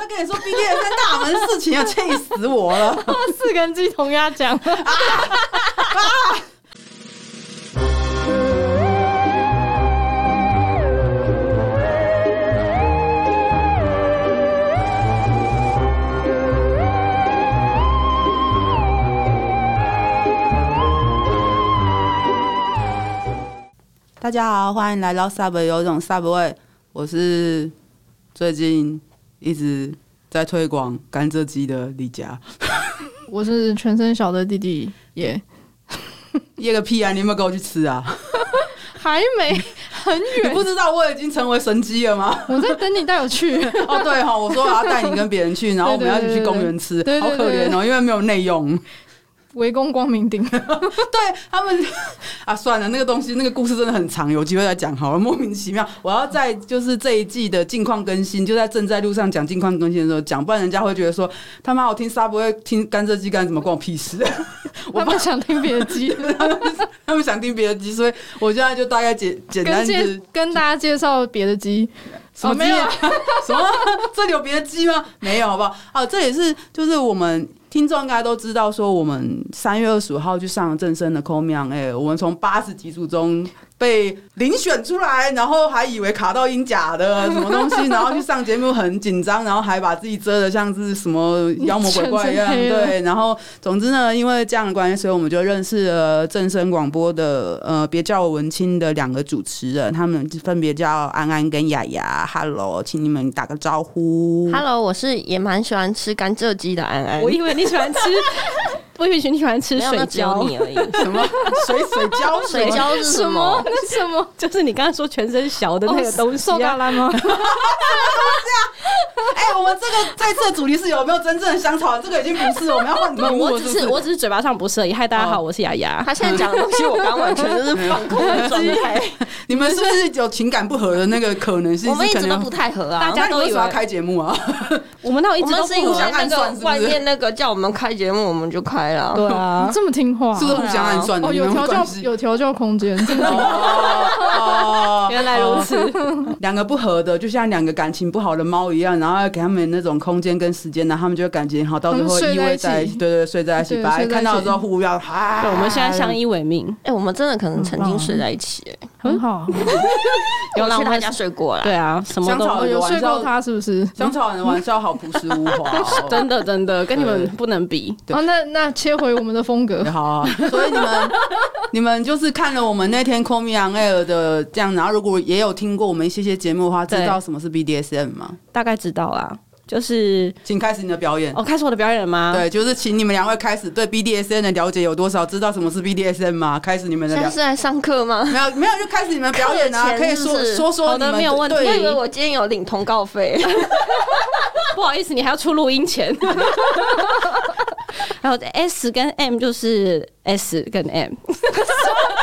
在跟你说 BDSM 大门事情，要气死我了！四根鸡同鸭讲。啊啊大家好，欢迎来到 Subway 有种 Subway，我是最近一直在推广甘蔗鸡的李佳，我是全身小的弟弟耶，耶个屁啊！你有没有跟我去吃啊？还没，很远。你不知道我已经成为神鸡了吗？我在等你带我去。哦，对哈，我说我要带你跟别人去，然后我们要一起去公园吃，好可怜哦，因为没有内用。围攻光明顶，对他们 啊，算了，那个东西，那个故事真的很长，有机会再讲好了。莫名其妙，我要在就是这一季的近况更新，就在正在路上讲近况更新的时候讲，不然人家会觉得说他妈我听沙不会听甘蔗鸡干什么，关我屁事。他们想听别的鸡，他们想听别的鸡，所以我现在就大概简简单跟，跟大家介绍别的鸡。什么鸡啊？什么？这里有别的鸡吗？没有，好不好？啊，这也是就是我们。听众应该都知道，说我们三月二十五号去上了正声的 co me on air 我们从八十几组中。被遴选出来，然后还以为卡到音假的什么东西，然后去上节目很紧张，然后还把自己遮的像是什么妖魔鬼怪一样。对，然后总之呢，因为这样的关系，所以我们就认识了正声广播的呃，别叫我文青的两个主持人，他们分别叫安安跟雅雅。Hello，请你们打个招呼。Hello，我是也蛮喜欢吃甘蔗鸡的安安。我以为你喜欢吃。我以为你喜欢吃水饺你而已，什么水水饺？水饺 是什么？那什么？就是你刚刚说全身小的那个东西啊？吗？这样？哎，我们这个这次的主题是有没有真正的香草？这个已经不是，我们要换题目。我只是我只是嘴巴上不是而已。嗨，大家好，我是雅雅。他现在讲的东西，我刚完全就是放空的状态。你们是不是有情感不合的那个可能性？我们一直都不太合啊。大家都以为要开节目啊？我们那一直都是互相暗算，外面那个叫我们开节目，我们就开。对啊，你这么听话，是不是互相暗算的？哦，有调教，有调教空间。哦，原来如此。两个不合的，就像两个感情不好的猫一样，然后要给他们那种空间跟时间，然后他们就会感情好，到最后依偎在一起。对对，睡在一起，把看到的时候互要。对，我们现在相依为命。哎，我们真的可能曾经睡在一起，哎，很好。有去他家睡过了。对啊，什么都有睡过他，是不是？香草人的玩笑好朴实无华，真的真的跟你们不能比。哦，那那切回我们的风格，好啊。所以你们你们就是看了我们那天 Call Me On Air 的这样，然后如果也有听过我们一些些节目的话，知道什么是 BDSM 吗？大概知道啊。就是，请开始你的表演。哦，开始我的表演了吗？对，就是请你们两位开始对 BDSN 的了解有多少，知道什么是 BDSN 吗？开始你们的。现在是在上课吗？没有，没有，就开始你们表演啊！可以说说说你们。没有问题。我以为我今天有领通告费。不好意思，你还要出录音钱。然后 S 跟 M 就是 S 跟 M。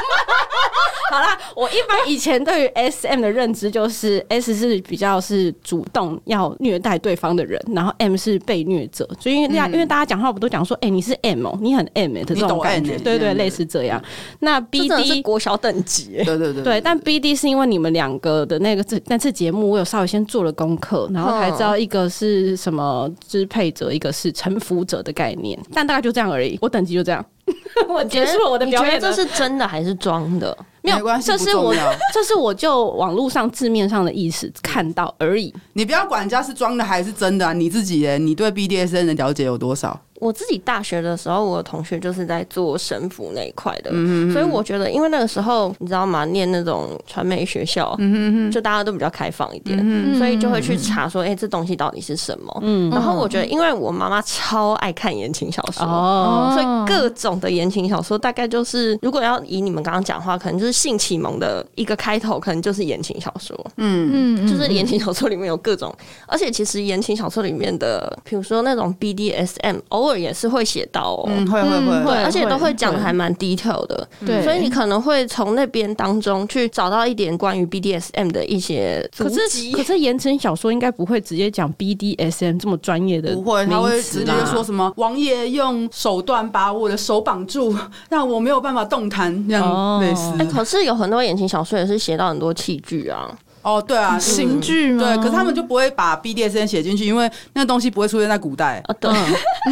好啦，我一般以前对于 S M 的认知就是 S 是比较是主动要虐待对方的人，然后 M 是被虐者。所以因为大家因为大家讲话不都讲说，哎、欸，你是 M 哦，你很 M 的这种感觉，对对，类似这样。那 B D 是国小等级，对对对，对。但 B D 是因为你们两个的那个这那次节目，我有稍微先做了功课，然后才知道一个是什么支配者，一个是臣服者的概念。但大概就这样而已，我等级就这样。我结束了我的表演，这是真的还是装的？没有关系，这是我，这是我就网络上字面上的意思看到而已。你不要管人家是装的还是真的啊，你自己耶，你对 BDSN 的了解有多少？我自己大学的时候，我的同学就是在做神服那一块的，嗯、哼哼所以我觉得，因为那个时候你知道吗？念那种传媒学校，嗯、哼哼就大家都比较开放一点，嗯、哼所以就会去查说，哎、欸，这东西到底是什么？嗯，然后我觉得，因为我妈妈超爱看言情小说，哦，所以各种的言情小说，大概就是如果要以你们刚刚讲话，可能就是性启蒙的一个开头，可能就是言情小说，嗯嗯，就是言情小说里面有各种，而且其实言情小说里面的，比如说那种 BDSM，偶尔也是会写到哦，嗯，会会会，会，而且都会讲的还蛮 detail 的，对，所以你可能会从那边当中去找到一点关于 BDSM 的一些。可是可是言情小说应该不会直接讲 BDSM 这么专业的，不会，他会直接说什么王爷用手段把我的手绑住，让我没有办法动弹，这样类似。哎，可是有很多言情小说也是写到很多器具啊。哦，对啊，刑具吗？对，可是他们就不会把 BDSM 写进去，因为那个东西不会出现在古代啊。对，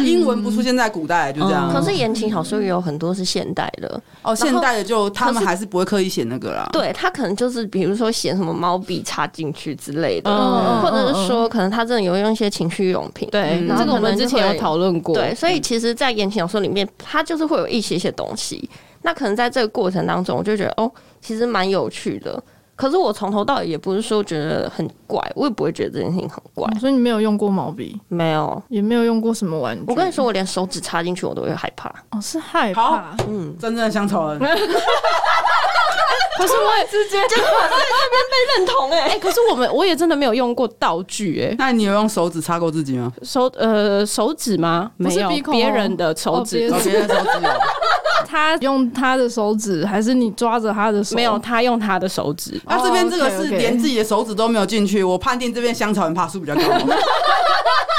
英文不出现在古代，就这样。可是言情小说也有很多是现代的哦，现代的就他们还是不会刻意写那个啦。对他可能就是比如说写什么毛笔插进去之类的，或者是说可能他真的有用一些情趣用品。对，这个我们之前有讨论过。对，所以其实，在言情小说里面，它就是会有一些些东西。那可能在这个过程当中，我就觉得哦，其实蛮有趣的。可是我从头到尾也不是说觉得很怪，我也不会觉得这件事情很怪。所以你没有用过毛笔？没有，也没有用过什么玩具。我跟你说，我连手指插进去我都会害怕。哦，是害怕。嗯，真正的乡愁人。可是我也直接 就是在那边被认同哎、欸欸，可是我们我也真的没有用过道具哎、欸。那你有用手指插过自己吗？手呃手指吗？没有，别人的手指，别、人的手指有。他用他的手指，还是你抓着他的手？没有，他用他的手指。那、oh, 这边这个是连自己的手指都没有进去，我判定这边香草人爬树比较高。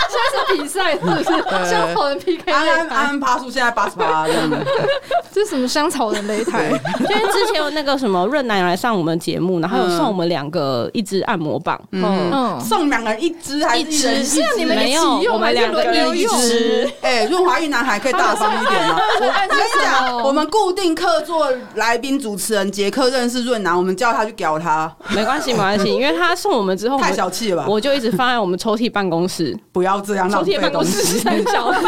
现在是比赛是不是？香草人 PK。安安安安趴数现在八十八，这样的。这是什么香草人擂台？因为之前有那个什么润南来上我们节目，然后有送我们两个一支按摩棒，嗯，嗯送两个人一支还是一支？是你们没有，我们两个一支。哎，润滑一男孩可以大方一点吗？我跟你讲，我们固定客座来宾主持人杰克认识润南，我们叫他去屌他，没关系，没关系，因为他送我们之后太小气了吧？我就一直放在我们抽屉办公室，不要这样，抽屉办公室很小，抽屉，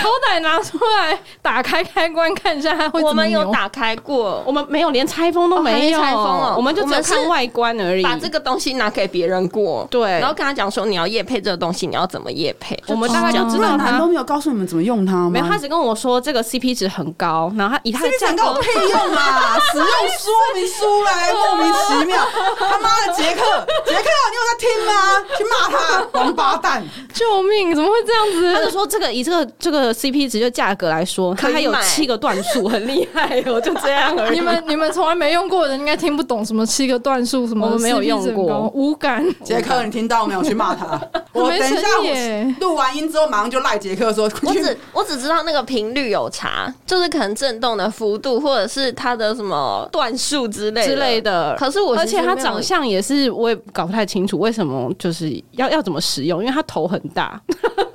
好歹拿出来。打开开关看一下，它会？我们有打开过，我们没有连拆封都没有，拆封了，我们就只有看外观而已。把这个东西拿给别人过，对，然后跟他讲说你要夜配这个东西，你要怎么夜配？我们大概就知道他都没有告诉你们怎么用它吗？没有，他只跟我说这个 CP 值很高，然后他以他的价格配用嘛，使用说明书来莫名其妙。他妈的杰克，杰克，你有在听吗？去骂他王八蛋！救命！怎么会这样子？他就说这个以这个这个 CP 值就价格来说。他还有七个段数，很厉害哦，就这样而已。你们你们从来没用过的人应该听不懂什么七个段数什么，我们没有用过，无感。杰克，你听到没有？去骂他。我等一下我录完音之后马上就赖杰克说。我只 我只知道那个频率有差，就是可能震动的幅度或者是他的什么段数之类之类的。可是我而且他长相也是我也搞不太清楚为什么就是要要怎么使用，因为他头很大。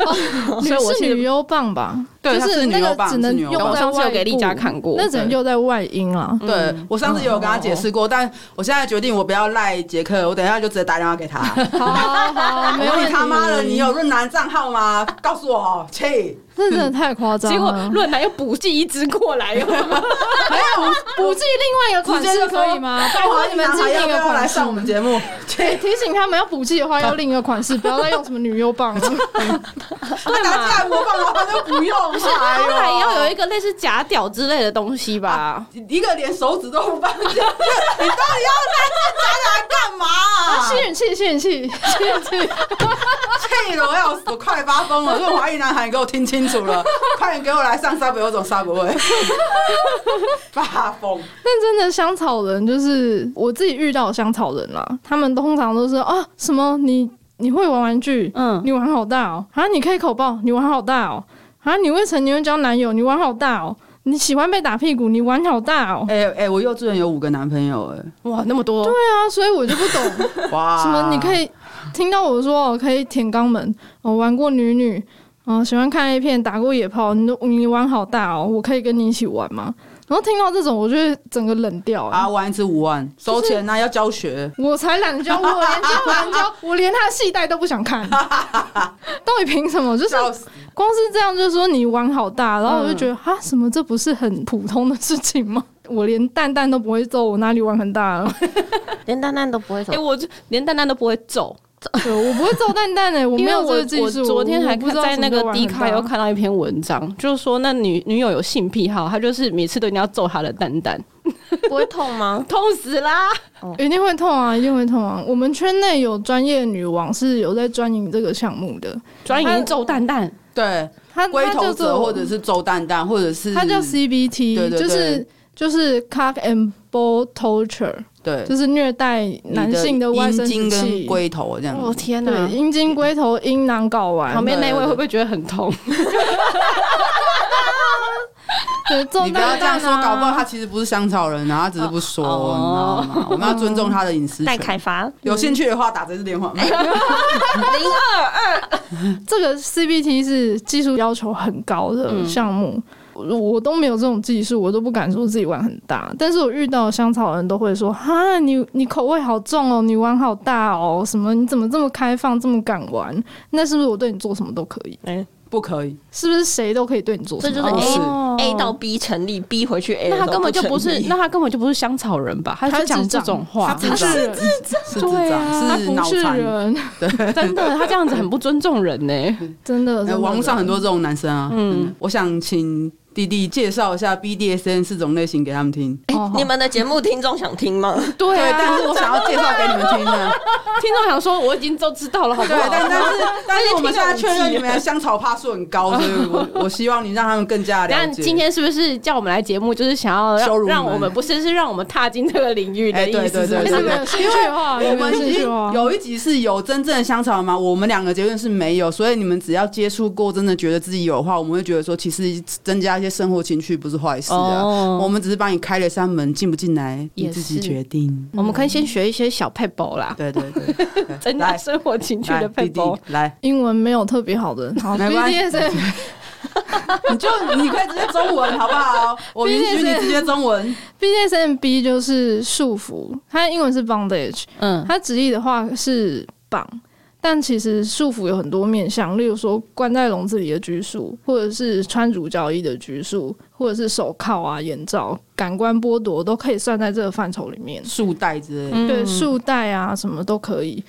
所以我是女优棒吧？对，就是那个只能用在外。有给丽佳看过，那只能用在外阴啊。对，我上次也有跟他解释过，但我现在决定我不要赖杰克，我等一下就直接打电话给他。好好，没问题。他妈的，你有润男账号吗？告诉我，切。这真的太夸张了！结果论坛又补寄一只过来，没有补寄另外一个款式可以吗？拜托你们寄另一个款式上我们节目，提醒他们要补寄的话要另一个款式，不要再用什么女优棒了。对嘛？按摩棒的话就不用，还还要有一个类似假屌之类的东西吧？一个连手指都不放，你到底要拿这假屌来干嘛？吸引器，吸引器，吸引器，气得我要死，我快发疯了！润滑液男孩，你给我听清。清楚了，快点给我来上沙伯，有种沙伯味，发疯。但真的香草人就是我自己遇到的香草人啦，他们通常都是啊什么你你会玩玩具，嗯，你玩好大哦，啊你可以口爆，你玩好大哦，啊你未成年会交男友，你玩好大哦，你喜欢被打屁股，你玩好大哦。哎哎，我幼稚园有五个男朋友，哎，哇那么多，对啊，所以我就不懂。哇，什么你可以听到我说我可以舔肛门，我玩过女女。哦，喜欢看 A 片，打过野炮，你都你玩好大哦，我可以跟你一起玩吗？然后听到这种，我就会整个冷掉啊！玩一次五万，收钱啊，要教学。我才懒得教，我连教不懒教，我连他的戏带都不想看。到底凭什么？就是光是这样，就是说你玩好大，然后我就觉得啊，什么这不是很普通的事情吗？我连蛋蛋都不会揍，我哪里玩很大了？连蛋蛋都不会揍，哎，我就连蛋蛋都不会揍。对，我不会揍蛋蛋诶，我没有这个技术。我昨天还看在那个 D 卡又看到一篇文章，就是说那女女友有性癖好，她就是每次都一定要揍她的蛋蛋，不会痛吗？痛死啦！一定会痛啊，一定会痛啊！我们圈内有专业女王是有在专营这个项目的，专营揍蛋蛋。对，她龟头者或者是揍蛋蛋，或者是她叫 CBT，就是就是 Cock and Ball Torture。对，就是虐待男性的外生殖器、龟头这样。哦天哪！阴茎、龟头、阴囊睾丸，旁边那位会不会觉得很痛？对，你不要这样说，搞不好他其实不是香草人，然后他只是不说，哦、你知道吗？我们要尊重他的隐私。待开发，有兴趣的话打这支电话。零二二，这个 CBT 是技术要求很高的项目。嗯我都没有这种技术，我都不敢说自己玩很大。但是我遇到香草人都会说：“哈，你你口味好重哦，你玩好大哦，什么？你怎么这么开放，这么敢玩？那是不是我对你做什么都可以？哎、欸，不可以，是不是谁都可以对你做什么？这就是 A、哦、A 到 B 成立，B 回去 A，那他根本就不是，那他根本就不是香草人吧？他是讲这种话，他是智障，对啊，他不是人，对，真的，他这样子很不尊重人呢、欸，真的。网络上很多这种男生啊，嗯，我想请。弟弟介绍一下 BDSN 四种类型给他们听。欸、你们的节目听众想听吗？对、啊，但是我想要介绍给你们听的。听众想说我已经都知道了，好不好？对，但但是 但是我们现在确认你们的香草趴数很高，所以我 我希望你让他们更加了解。但今天是不是叫我们来节目，就是想要让，让我们不是是让我们踏进这个领域的意思？欸、对对对，对，对，对，兴趣化，我们已经有一集是有真正的香草吗？我们两个结论是没有，所以你们只要接触过，真的觉得自己有的话，我们会觉得说，其实增加一些生活情趣。不是坏事啊，oh, 我们只是帮你开了扇门，进不进来你自己决定。我们可以先学一些小撇步啦，对对对，增加生活情趣的撇步。来，英文没有特别好的，好，没关系，你就你可以直接中文好不好？我允许你直接中文。BDSMB 就是束缚，它的英文是 bondage，嗯，它直译的话是绑。但其实束缚有很多面向，例如说关在笼子里的拘束，或者是穿乳胶衣的拘束，或者是手铐啊、眼罩、感官剥夺，都可以算在这个范畴里面。束带之类的，对，束带啊，什么都可以。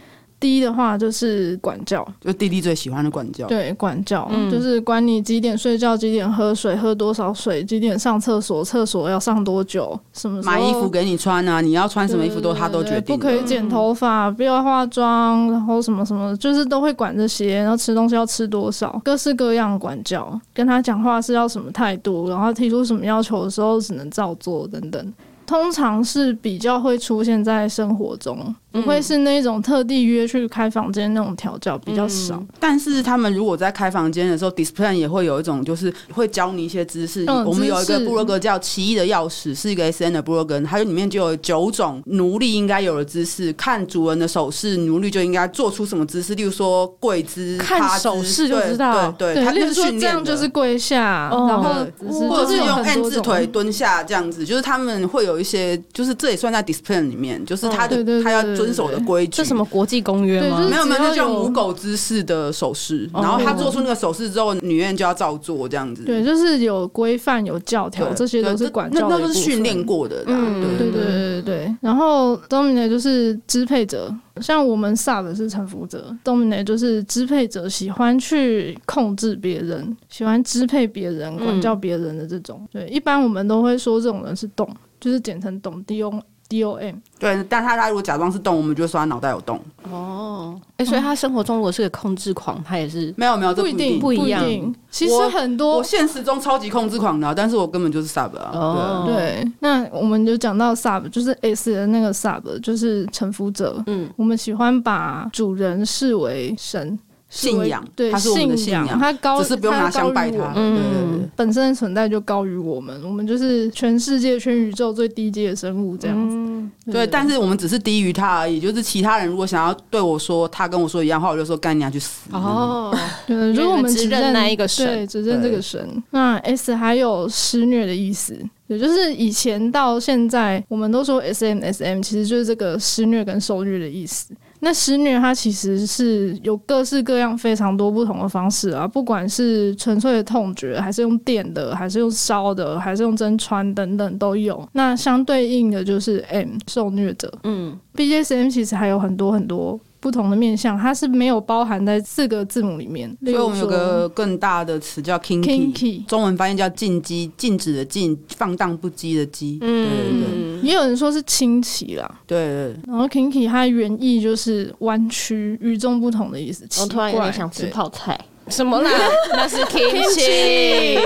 第一的话就是管教，就弟弟最喜欢的管教。对，管教、嗯、就是管你几点睡觉，几点喝水，喝多少水，几点上厕所，厕所要上多久，什么买衣服给你穿啊？你要穿什么衣服都他都决定。不可以剪头发，不要化妆，然后什么什么，就是都会管这些。然后吃东西要吃多少，各式各样的管教。跟他讲话是要什么态度，然后提出什么要求的时候只能照做等等。通常是比较会出现在生活中。不会是那种特地约去开房间那种调教比较少，嗯，但是他们如果在开房间的时候，discipline 也会有一种就是会教你一些知识。嗯、我们有一个部落格叫《奇异的钥匙》，是一个 S N 的部落格，它里面就有九种奴隶应该有的姿势。看主人的手势，奴隶就应该做出什么姿势，例如说跪姿、看手势就知道。对对，他就是训练这样就是跪下，哦、然后或者是用 N 字腿蹲下这样子，就是他们会有一些，就是这也算在 discipline 里面，就是他的他要遵守的规矩，这什么国际公约吗？没有没有，那叫母狗姿势的手势。然后他做出那个手势之后，女院就要照做这样子。对，就是有规范、有教条，这些都是管教的，那都是训练过的。嗯，对对对对对。然后 Dominate 就是支配者，像我们 Sub 是臣服者，Dominate 就是支配者，喜欢去控制别人，喜欢支配别人、管教别人的这种。对，一般我们都会说这种人是动，就是简称懂 D-O。D O M 对，但他他如果假装是动，我们就说他脑袋有洞。哦，哎、欸，所以他生活中如果是个控制狂，他也是没有没有，这不一定不一样。其实很多，我现实中超级控制狂的，但是我根本就是 Sub 啊。哦，对，那我们就讲到 Sub，就是 S 的那个 Sub，就是臣服者。嗯，我们喜欢把主人视为神。信仰，对，他是我们的信仰，他高，只是不用拿香拜他。嗯，本身的存在就高于我们，我们就是全世界、全宇宙最低阶的生物这样子。嗯、对，但是我们只是低于他而已。就是其他人如果想要对我说他跟我说一样话，我就说干你娘去死。哦，对，如果我们只认那一个神，对，只认这个神。那 S 还有施虐的意思，也就是以前到现在，我们都说 SM SM，其实就是这个施虐跟受虐的意思。那施虐它其实是有各式各样非常多不同的方式啊，不管是纯粹的痛觉，还是用电的，还是用烧的，还是用针穿等等都有。那相对应的就是 M 受虐者，嗯，BDSM 其实还有很多很多。不同的面向，它是没有包含在四个字母里面。所以我们有个更大的词叫 kinky，中文翻译叫禁忌，禁止的禁，放荡不羁的羁。嗯，对对对。也有人说是清奇啦，对，对对。然后 kinky 它原意就是弯曲、与众不同的意思。我突然有点想吃泡菜。什么啦？那是 kimchi，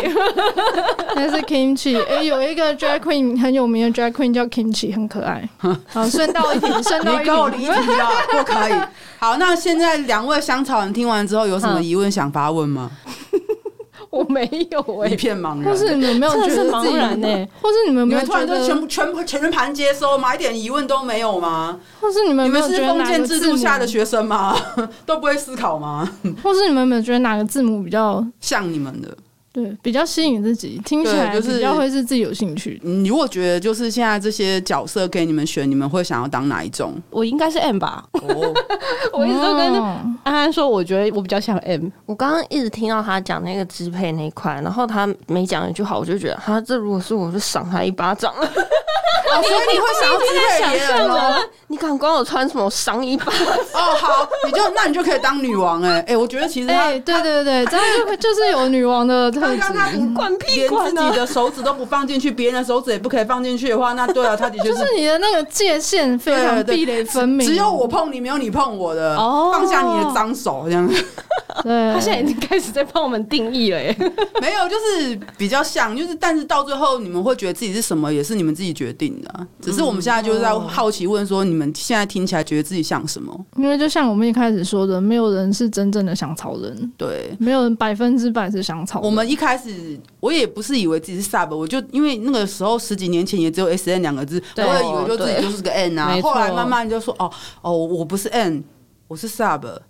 那是 kimchi。哎、欸，有一个 drag queen 很有名的 drag queen 叫 kimchi，很可爱。好，顺道一提，顺道一提，你跟我离题了，不可以。好，那现在两位香草人听完之后有什么疑问想发问吗？我没有哎、一片茫然。或是你们没有觉得茫自己然欸或是你们你没有觉们突然都全，部全部全盘接收吗？一点疑问都没有吗？或是你们你们是封建制度下的，学生吗？都不会思考吗？或是你们有没有觉得哪个字母比较像你们的，对比较吸引自己，听起来就是比较会是自己有兴趣的？你如果觉得就是现在这些角色给你们选，你们会想要当哪一种？我应该是 M 吧？哦，我一直都跟哦安安说，我觉得我比较像 M。我刚刚一直听到他讲那个支配那一块，然后他每讲一句话，我就觉得，哈，这如果是我就赏他一巴掌。哦，所以你会想要支配别人哦？你敢管我穿什么？我赏一巴掌。哦，好，你就那你就可以当女王哎、哎、我觉得其实他、哎、对对对，这样就会 就是有女王的特刚刚他质。管屁连管啊自己！的手指都不放进去，别人的手指也不可以放进去的话，那对啊，他的确就是是你的那个界限非常壁垒分明，只有我碰你，没有你碰我的。哦放下你的脏手，这样 对，他现在已经开始在帮我们定义了耶。没有，就是比较像，就是但是到最后你们会觉得自己是什么，也是你们自己决定的啊、只是我们现在就是在好奇问说，你们现在听起来觉得自己像什么？因为就像我们一开始说的，没有人是真正的想草人，对。没有人百分之百是想草人。我们一开始我也不是以为自己是 sub，我就因为那个时候十几年前也只有 S N 两个字，我对也以为就自己就是个 N 啊没。错后来慢慢就说哦哦，我不是 N，我是 sub。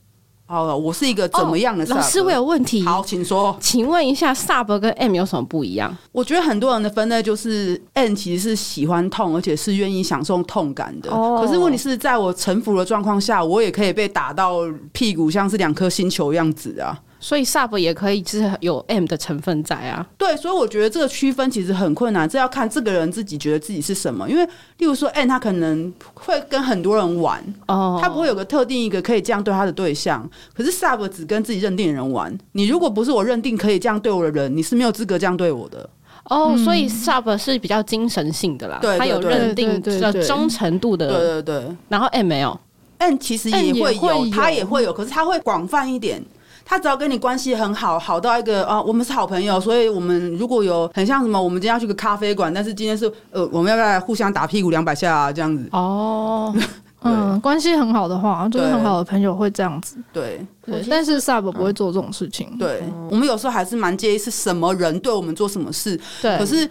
哦，我是一个怎么样的老师，我有问题。好，请说。请问一下，sub 跟 M 有什么不一样？我觉得很多人的分类就是 N 其实是喜欢痛，而且是愿意享受痛感的。哦可是问题是在我臣服的状况下，我也可以被打到屁股像是两颗星球样子啊。所以 sub 也可以是有 M 的成分在啊。对，所以我觉得这个区分其实很困难，这要看这个人自己觉得自己是什么。因为例如说 N 他可能会跟很多人玩，哦，他不会有个特定一个可以这样对他的对象。可是 Sub 只跟自己认定的人玩，你如果不是我认定可以这样对我的人，你是没有资格这样对我的。哦，所以 sub 是比较精神性的啦，他有认定对对对的忠诚度的，对对对然后 M 没有。，N 其实也会有他也会有，可是他会广泛一点。他只要跟你关系很好，好到一个啊，我们是好朋友，所以我们如果有很像什么，我们今天要去个咖啡馆，但是今天是呃，我们要不要互相打屁股两百下啊？这样子，哦，嗯，关系很好的话，就是对很好的朋友会这样子。对。对，但是 sub 不会做这种事情。对，我们有时候还是蛮介意是什么人对我们做什么事。对，可是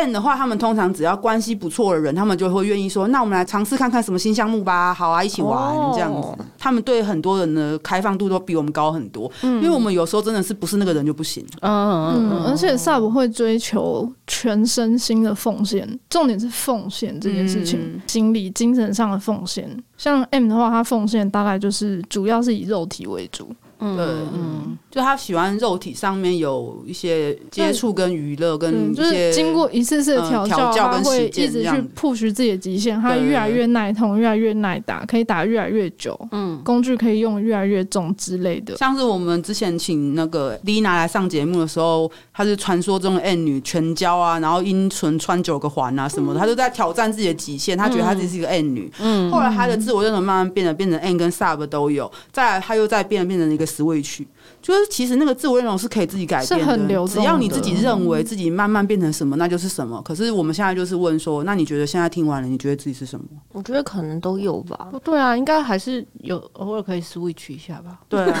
N 的话，他们通常只要关系不错的人，他们就会愿意说：“那我们来尝试看看什么新项目吧。”好啊，一起玩、哦这样子。他们对很多人的开放度都比我们高很多，因为我们有时候真的是不是那个人就不行。嗯嗯，而且 sub 会追求全身心的奉献，重点是奉献这件事情，嗯心理、精神上的奉献。像 M 的话，他奉献大概就是主要是以肉体为主。嗯对，嗯，就他喜欢肉体上面有一些接触跟娱乐，跟嗯，就是一些经过一次次的调教，跟实会一直去 push 自己的极限，他越来越耐痛，越来越耐打，可以打越来越久，嗯，工具可以用越来越重之类的。像是我们之前请那个 Lina 来上节目的时候，她是传说中的 N 女全交啊，然后阴唇穿九个环啊什么的，她就在挑战自己的极限。她觉得她自己是一个 N 女，嗯，后来她的自我认同慢慢变得变成 N 跟 Sub 都有，再来她又再变得变成一个 Switch，就是其实那个自我认同是可以自己改变的，是很流只要你自己认为自己慢慢变成什么，那就是什么。可是我们现在就是问说，那你觉得现在听完了，你觉得自己是什么？我觉得可能都有吧。不对啊，应该还是有偶尔可以 switch 一下吧。对啊，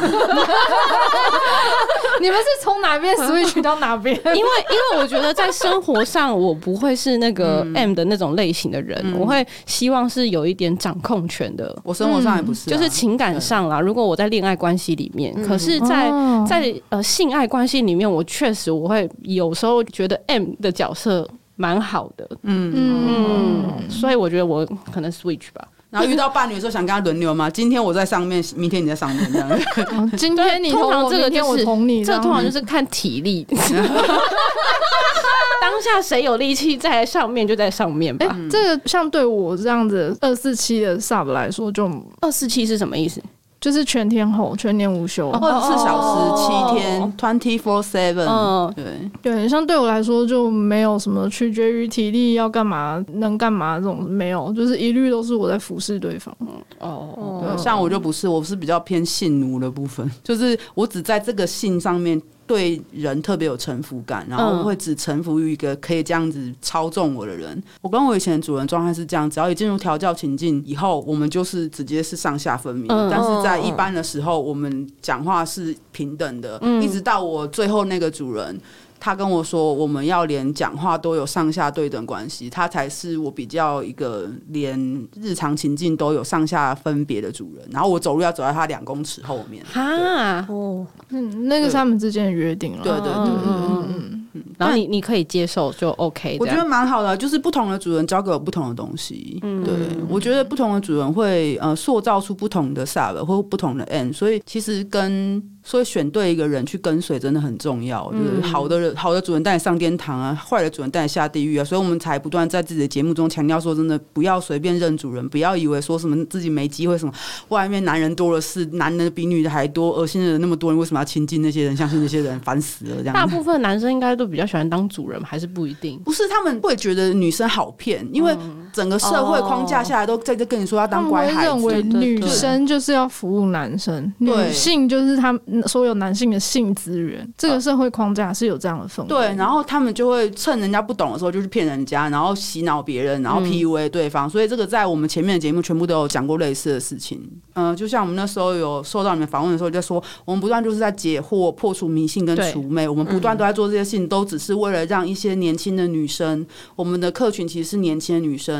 你们是从哪边 switch 到哪边？因为因为我觉得在生活上，我不会是那个嗯 M 的那种类型的人，我会希望是有一点掌控权的。我生活上也不是啊、就是情感上啦，如果我在恋爱关系里面，可是在在呃性爱关系里面，我确实我会有时候觉得 M 的角色蛮好的，嗯。嗯，所以我觉得我可能 switch 吧。然后遇到伴侣的时候，想跟他轮流吗？今天我在上面，明天你在上面，这样。哦今天你通，常这个明天我就是捅你，这通常就是看体力，当下谁有力气在上面就在上面哎、吧。这个像对我这样子二四七的 sub 来说，就二四七是什么意思？就是全天候、全年无休。二十四小时七天哦，twenty four seven。嗯对，对，像对我来说就没有什么取决于体力要干嘛、能干嘛这种没有，就是一律都是我在服侍对方。哦，对，像我就不是，我是比较偏性奴的部分，就是我只在这个性上面对人特别有臣服感，然后会只臣服于一个可以这样子操纵我的人。我跟我以前的主人状态是这样，只要一进入调教情境以后，我们就是直接是上下分明。但是在一般的时候，我们讲话是平等的，一直到我最后那个主人。他跟我说，我们要连讲话都有上下对等关系，他才是我比较一个连日常情境都有上下分别的主人。然后我走路要走在他两公尺后面。哈哦，嗯，那个是他们之间的约定了。对对对，嗯嗯嗯。然后你你可以接受就 OK，我觉得蛮好的，就是不同的主人教给我不同的东西。嗯，对，我觉得不同的主人会呃塑造出不同的 sub 或不同的 N，所以其实跟。所以选对一个人去跟随真的很重要，就是好的人、好的主人带你上天堂啊，坏的主人带你下地狱啊。所以我们才不断在自己的节目中强调说，真的不要随便认主人，不要以为说什么自己没机会，什么外面男人多的是，男人比女的还多，恶心的人那么多，人为什么要亲近那些人，相信那些人，烦死了。这样，大部分男生应该都比较喜欢当主人，还是不一定？不是，他们会觉得女生好骗，因为整个社会框架下来都在这跟你说要当乖孩子，认为女生就是要服务男生，女性就是他们。所有男性的性资源，这个社会框架是有这样的氛围。对，然后他们就会趁人家不懂的时候就去骗人家，然后洗脑别人，然后 PUA 对方。嗯、所以这个在我们前面的节目全部都有讲过类似的事情。嗯、呃，就像我们那时候有受到你们访问的时候，就说我们不断就是在解惑、破除迷信跟除魅。我们不断都在做这些事情，都只是为了让一些年轻的女生，我们的客群其实是年轻的女生。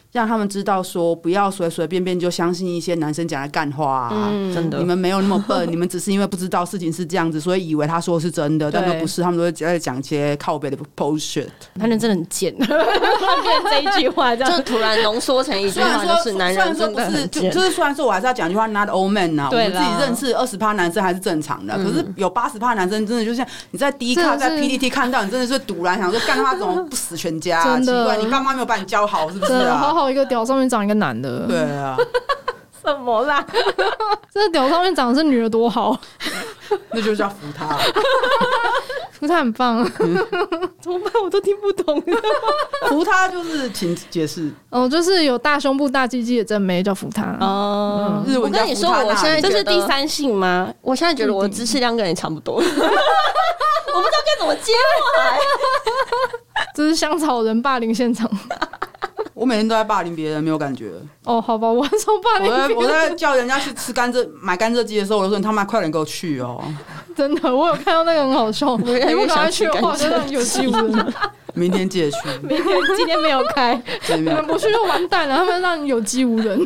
让他们知道说，不要随随便便就相信一些男生讲的干话啊！嗯、真的，你们没有那么笨，你们只是因为不知道事情是这样子，所以以为他说的是真的，但都不是。他们都会在讲一些靠北的 bullshit。男人真的很贱，这一句话这样就突然浓缩成一句话，就是男人真的很贱。就是虽然说我还是要讲一句话，not all men 啊，我们自己认识二十趴男生还是正常的，嗯、可是有八十趴男生真的就像你在 D 卡在 PTT 看到，你真的是赌烂，想说干他怎么不死全家、啊？奇怪，你爸妈没有把你教好是不是啊？好一个屌上面长。一个男的，对啊，什么啦？这屌上面长的是女的多好，那就叫扶他，扶他很棒，嗯、怎么办？我都听不懂。扶他就是请解释哦，就是有大胸部、大鸡鸡的正妹叫扶他哦。嗯、我跟你说，我现在这是第三性吗？我现在觉得我的知识量跟你差不多，我不知道该怎么接话来。这是香草人霸凌现场。我每天都在霸凌别人，没有感觉。哦，好吧，我很少霸凌人。我在我在叫人家去吃甘蔗，买甘蔗鸡的时候，我就说你他妈快点给我去哦！真的，我有看到那个很好笑。你不赶快去的话，真的有机会。明天记得去。明天今天没有开，你们不去就完蛋了。他们让你有机无人。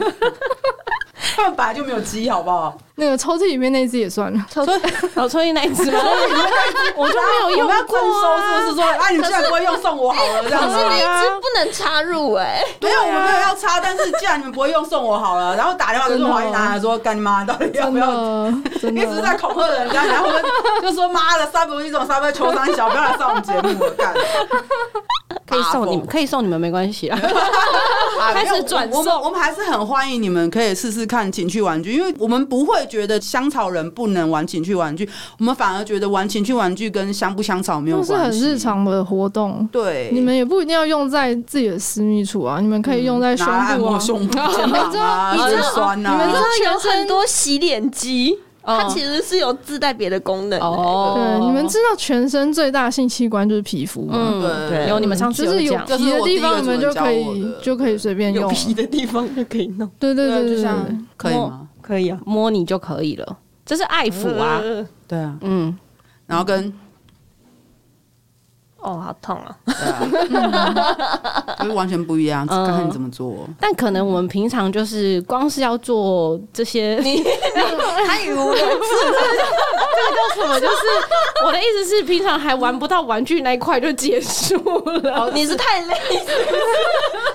他们本来就没有鸡，好不好？那个抽屉里面那只也算了，抽屉，哦，抽屉那一只吗？我就没有用过。征收是不是说，啊，你们现在不会用送我好了，这样子。可是那只不能插入哎。没有，我们没有要插，但是既然你们不会用送我好了，然后打电话就说华谊拿来说，干你妈，到底要不要？一直在恐吓人家，然后我们就说妈的，三不一种，三不求三小，不要来上我们节目了，干。可以送你们，可以送你们，没关系啊。开始转送，我们还是很欢迎你们可以试试看情趣玩具，因为我们不会觉得香草人不能玩情趣玩具，我们反而觉得玩情趣玩具跟香不香草没有关系，是很日常的活动。对，你们也不一定要用在自己的私密处啊，你们可以用在胸部啊、胸部、肩膀啊、你知酸啊。你们知道有很多洗脸机。它其实是有自带别的功能的。哦，对，你们知道全身最大性器官就是皮肤吗？嗯，对，有你们上次就是有皮的地方，你们就可以就可以随便用。有皮的地方就可以弄。对对对，就像可以吗？可以啊，摸你就可以了。这是爱抚啊，对啊，嗯，然后跟。哦，好痛啊！对啊 就是完全不一样，看看你怎么做。但可能我们平常就是光是要做这些，你还语无伦次，这个叫什么？就是我的意思是，平常还玩不到玩具那一块就结束了。你是太累，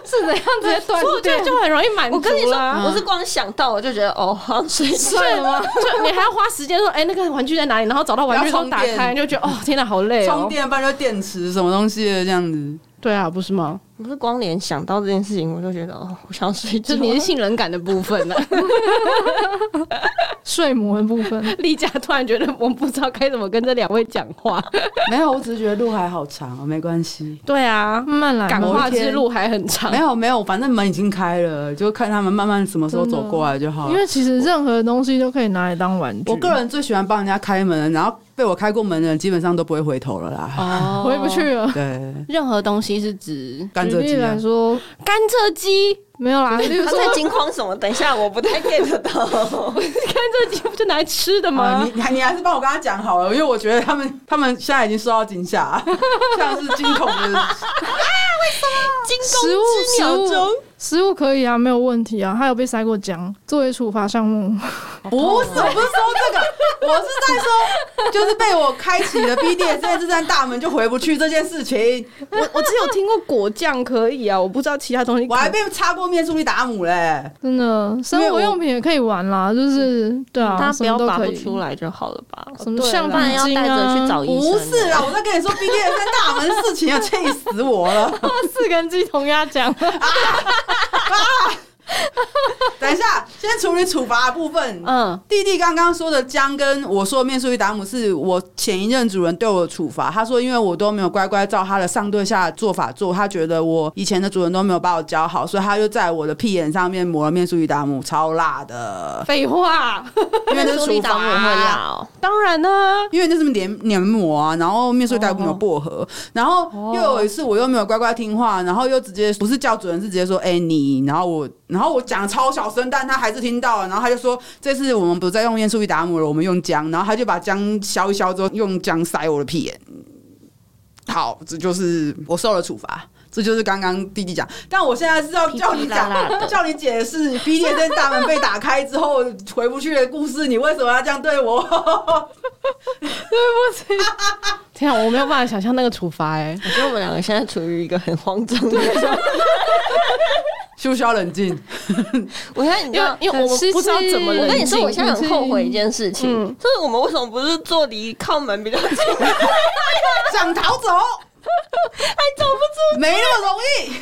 是怎样直接断掉就很容易满足。我跟你说，我是光想到我就觉得哦，好像睡睡了吗？就你还要花时间说，哎，那个玩具在哪里？然后找到玩具桶打开，就觉得哦，天哪，好累哦。充电，不然就电池。什么东西的这样子？对啊，不是吗？不是光联想到这件事情，我就觉得哦，我想睡觉。就你是性冷感的部分呢、啊？睡魔的部分，丽佳突然觉得我不知道该怎么跟这两位讲话。没有，我只是觉得路还好长哦，没关系。对啊，慢慢来，感化之路还很长。没有没有，反正门已经开了，就看他们慢慢什么时候走过来就好了。因为其实任何东西都可以拿来当玩具。我个人最喜欢帮人家开门，然后被我开过门的人基本上都不会回头了啦。哦，回不去了。对，任何东西是指甘蔗鸡来说，甘蔗鸡。没有啦，他在惊慌什么？等一下，我不太 get 到。甘蔗鸡不就拿来吃的吗？啊、你你还是帮我跟他讲好了，因为我觉得他们他们现在已经受到惊吓，像是惊恐的啊！为什么？惊恐之秒钟。食物可以啊，没有问题啊。他有被塞过姜作为处罚项目。不是，我不是说这个，我是在说，就是被我开启了 BDSM 这扇大门就回不去这件事情。我我只有听过果酱可以啊，我不知道其他东西。我还被插过面速力达姆嘞，真的，生活用品也可以玩啦，就是对啊，大家不要拔不出来就好了吧？什么橡皮筋啊？要带着去找医生。不是啊，我在跟你说 BDSM 大门事情，要气死我了。四根鸡同鸭讲。啊！等一下，先处理处罚的部分。嗯，弟弟刚刚说的姜跟我说的面速力达姆是我前一任主人对我的处罚。他说，因为我都没有乖乖照他的上对下做法做，他觉得我以前的主人都没有把我教好，所以他就在我的屁眼上面抹了面速力达姆，超辣的。废话，因为那是处罚会辣哦。当然呢，因为那是黏黏膜啊，然后面速力达姆有薄荷，然后又有一次我又没有乖乖听话，然后又直接不是叫主人，是直接说哎、欸、你，然后我。然后我讲的超小声，但他还是听到了。然后他就说：“这次我们不再用面速力达姆了，我们用姜。”然后他就把姜削一削之后，用姜塞我的屁眼。好，这就是我受了处罚。这就是刚刚弟弟讲，但我现在是要叫你讲，叫你解释 BDSM 大门被打开之后回不去的故事。你为什么要这样对我？对不起，天啊，我没有办法想象那个处罚。哎，我觉得我们两个现在处于一个很慌张的状态。需不需要冷静？我看你，因为因为我们不知道怎么冷静。我跟你说，我现在很后悔一件事情，嗯、就是我们为什么不是坐离靠门比较近？想逃走。还走不出，没那么容易。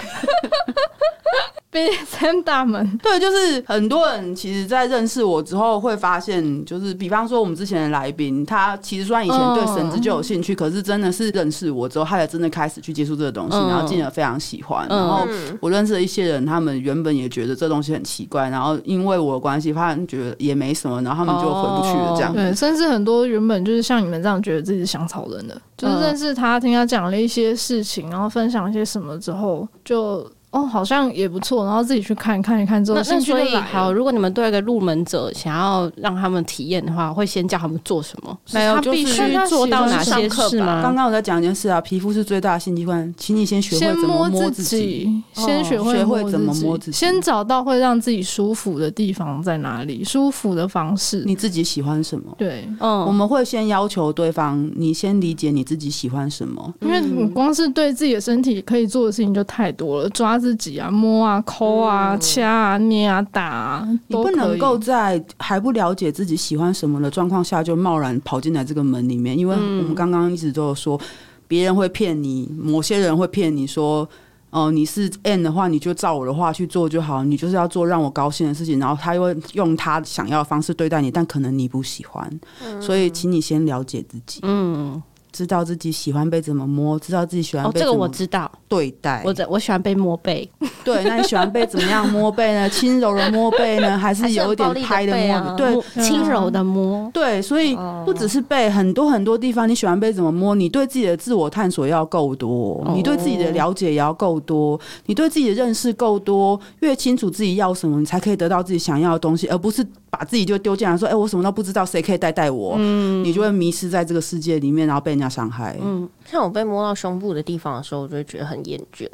BDSM 大门，对，就是很多人其实，在认识我之后，会发现，就是比方说，我们之前的来宾，他其实虽然以前对绳子就有兴趣，可是真的是认识我之后，他才真的开始去接触这个东西，然后进而非常喜欢。然后我认识的一些人，他们原本也觉得这东西很奇怪，然后因为我的关系，发现觉得也没什么，然后他们就回不去了。这样对，甚至很多原本就是像你们这样觉得自己是香草人的，就是认识他，听他讲了一些事情，然后分享一些什么之后，就。哦，好像也不错，然后自己去看看一看之后，兴趣就来。好，如果你们对一个入门者想要让他们体验的话，会先教他们做什么？没有，他必须做到哪些事吗？刚刚我在讲一件事啊，皮肤是最大的性器官，请你先学会怎么摸自己，先学会学会怎么摸自己，先找到会让自己舒服的地方在哪里，舒服的方式，你自己喜欢什么？对，嗯，我们会先要求对方，你先理解你自己喜欢什么，因为你光是对自己的身体可以做的事情就太多了，抓自己啊，摸。啊，抠啊，掐啊，捏啊，打啊，你不能够在还不了解自己喜欢什么的状况下就贸然跑进来这个门里面，因为我们刚刚一直都有说，别人会骗你，某些人会骗你说，哦、呃，你是 N 的话，你就照我的话去做就好，你就是要做让我高兴的事情，然后他又会用他想要的方式对待你，但可能你不喜欢，所以请你先了解自己。嗯。知道自己喜欢被怎么摸，知道自己喜欢被这个我知道。对待我，我喜欢被摸背。对，那你喜欢被怎么样摸背呢？轻柔的摸背呢，还是有一点拍的摸？的对，轻柔的摸。对，所以不只是背，很多很多地方你喜欢被怎么摸？你对自己的自我探索要够多，你对自己的了解也要够多，你对自己的认识够多，越清楚自己要什么，你才可以得到自己想要的东西，而不是把自己就丢进来说：“哎，我什么都不知道，谁可以带带我？”嗯，你就会迷失在这个世界里面，然后被人家伤害。嗯，像我被摸到胸部的地方的时候，我就会觉得很厌倦。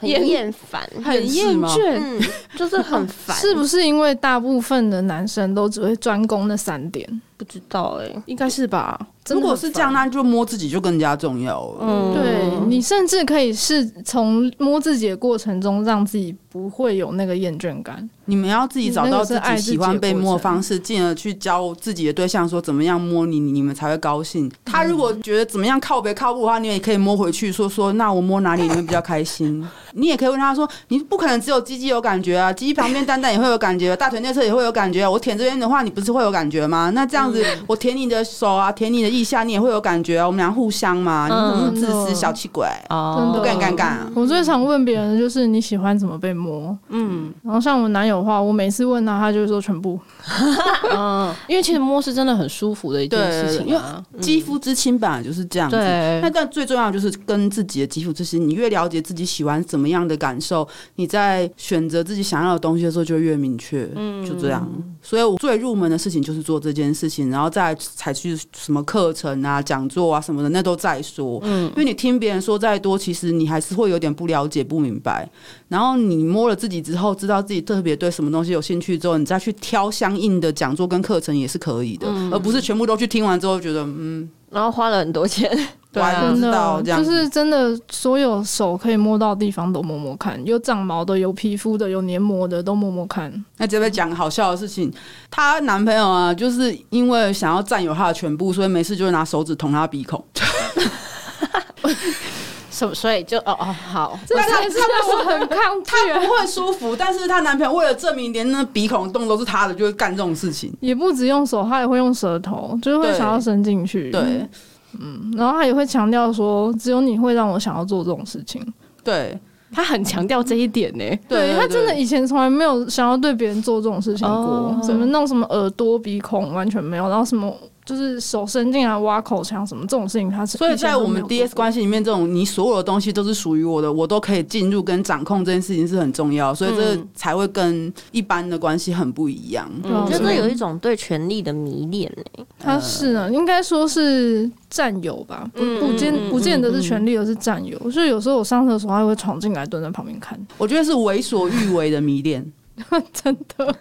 很厌烦，很厌倦，嗯，就是很烦。是不是因为大部分的男生都只会专攻那三点？不知道哎、欸，应该是吧。如果是这样，那就摸自己就更加重要了。嗯，对，你甚至可以是从摸自己的过程中让自己不会有那个厌倦感。你们要自己找到自己喜欢被摸的方式，进而去教自己的对象说怎么样摸你，你们才会高兴。他如果觉得怎么样靠别靠不的话，你也可以摸回去说说，那我摸哪里你会比较开心？你也可以问他说，你不可能只有鸡鸡有感觉啊，鸡鸡旁边蛋蛋也会有感觉，大腿内侧也会有感觉。我舔这边的话，你不是会有感觉吗？那这样子，我舔你的手啊，舔你的腋下，你也会有感觉啊。我们俩互相嘛，你怎么那么自私小气鬼？哦，不尴尬。我最常问别人的就是你喜欢怎么被摸？嗯，然后像我男友的话，我每次问他，他就会说全部。嗯，因为其实摸是真的很舒服的一件事情啊，因为肌肤之亲本来就是这样子。对，那但最重要就是跟自己的肌肤之亲，你越了解自己喜欢怎么样的感受，你在选择自己想要的东西的时候就越明确。嗯，就这样。所以我最入门的事情就是做这件事情，然后再采取什么课程啊、讲座啊什么的，那都再说。嗯，因为你听别人说再多，其实你还是会有点不了解、不明白。然后你摸了自己之后，知道自己特别对什么东西有兴趣之后，你再去挑相应的讲座跟课程也是可以的，嗯、而不是全部都去听完之后觉得嗯，然后花了很多钱。真的就是真的，所有手可以摸到的地方都摸摸看，有长毛的、有皮肤的、有黏膜的都摸摸看。那这边讲好笑的事情，她男朋友啊，就是因为想要占有她的全部，所以没事就会拿手指捅她鼻孔。所以就哦哦好，但是他不是很抗拒，她不会 舒服，但是她男朋友为了证明连那鼻孔洞都是他的，就会干这种事情。也不止用手，他也会用舌头，就是会想要伸进去。对，嗯，然后他也会强调说，只有你会让我想要做这种事情。对，他很强调这一点呢。对，他真的以前从来没有想要对别人做这种事情过，什么弄什么耳朵鼻孔完全没有，然后什么。就是手伸进来挖口腔什么这种事情，他是所以在我们 D S 关系里面，这种你所有的东西都是属于我的，我都可以进入跟掌控这件事情是很重要，所以这才会跟一般的关系很不一样。我觉得有一种对权力的迷恋呢，他是啊，应该说是占有吧，不不见不见得是权力，而是占有。所以有时候我上厕所，他会闯进来蹲在旁边看。我觉得是为所欲为的迷恋，真的。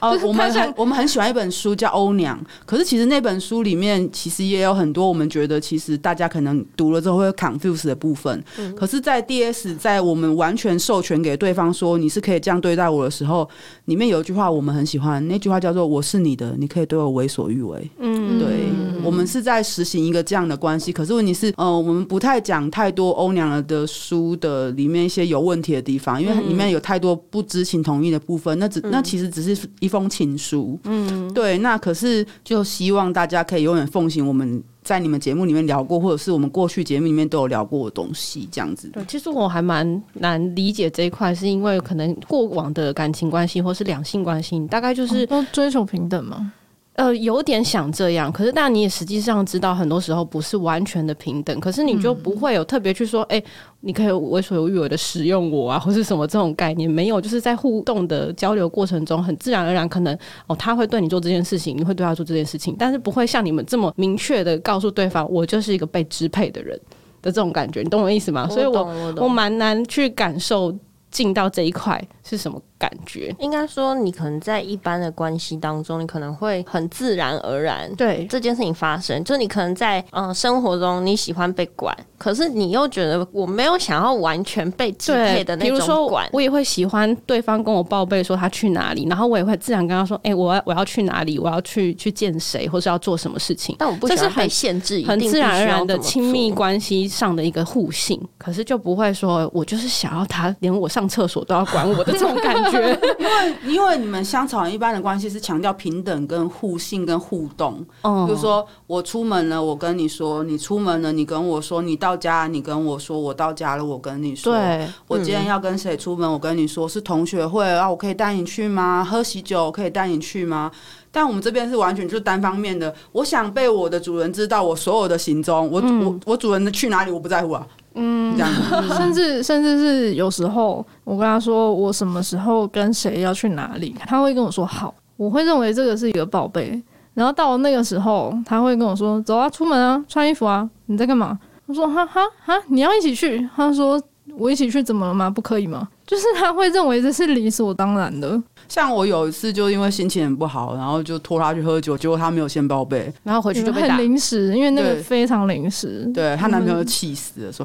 哦，我们很我们很喜欢一本书叫《欧娘》，可是其实那本书里面其实也有很多我们觉得其实大家可能读了之后会 confuse 的部分。嗯、可是，在 DS 在我们完全授权给对方说你是可以这样对待我的时候，里面有一句话我们很喜欢，那句话叫做“我是你的，你可以对我为所欲为”。嗯，对，我们是在实行一个这样的关系。可是问题是，呃，我们不太讲太多欧娘的书的里面一些有问题的地方，因为里面有太多不知情同意的部分。那只那其实只是一。封情书，嗯，对，那可是就希望大家可以永远奉行我们在你们节目里面聊过，或者是我们过去节目里面都有聊过的东西，这样子。对，其实我还蛮难理解这一块，是因为可能过往的感情关系或是两性关系，大概就是都追求平等吗？呃，有点想这样，可是但你也实际上知道，很多时候不是完全的平等。可是你就不会有特别去说，哎、你可以为所欲为的使用我啊，或是什么这种概念没有。就是在互动的交流过程中，很自然而然，可能哦，他会对你做这件事情，你会对他做这件事情，但是不会像你们这么明确的告诉对方，我就是一个被支配的人的这种感觉。你懂我意思吗？所以我我蛮难去感受进到这一块是什么。感觉应该说，你可能在一般的关系当中，你可能会很自然而然对这件事情发生。就你可能在嗯、呃、生活中你喜欢被管，可是你又觉得我没有想要完全被支配的那种管。比如说，我也会喜欢对方跟我报备说他去哪里，然后我也会自然跟他说：“哎、欸，我要我要去哪里？我要去去见谁，或是要做什么事情。”但我不喜欢被限制，很自然而然的亲密关系上的一个互信，可是就不会说我就是想要他连我上厕所都要管我的这种感觉。因为因为你们香草人一般的关系是强调平等跟互信跟互动，嗯，比如说我出门了，我跟你说，你出门了，你跟我说，你到家，你跟我说，我到家了，我跟你说，对，我今天要跟谁出门，我跟你说是同学会啊，我可以带你去吗？喝喜酒我可以带你去吗？但我们这边是完全就是单方面的，我想被我的主人知道我所有的行踪，我、嗯、我我主人的去哪里我不在乎啊。嗯，这样甚至甚至是有时候，我跟他说我什么时候跟谁要去哪里，他会跟我说好，我会认为这个是一个报备。然后到了那个时候，他会跟我说走啊，出门啊，穿衣服啊，你在干嘛？我说哈哈哈，你要一起去？他说我一起去怎么了吗？不可以吗？就是他会认为这是理所当然的。像我有一次就因为心情很不好，然后就拖他去喝酒，结果他没有先报备，然后回去就被很临时，因为那个非常临时。对，她男朋友气死了，说：“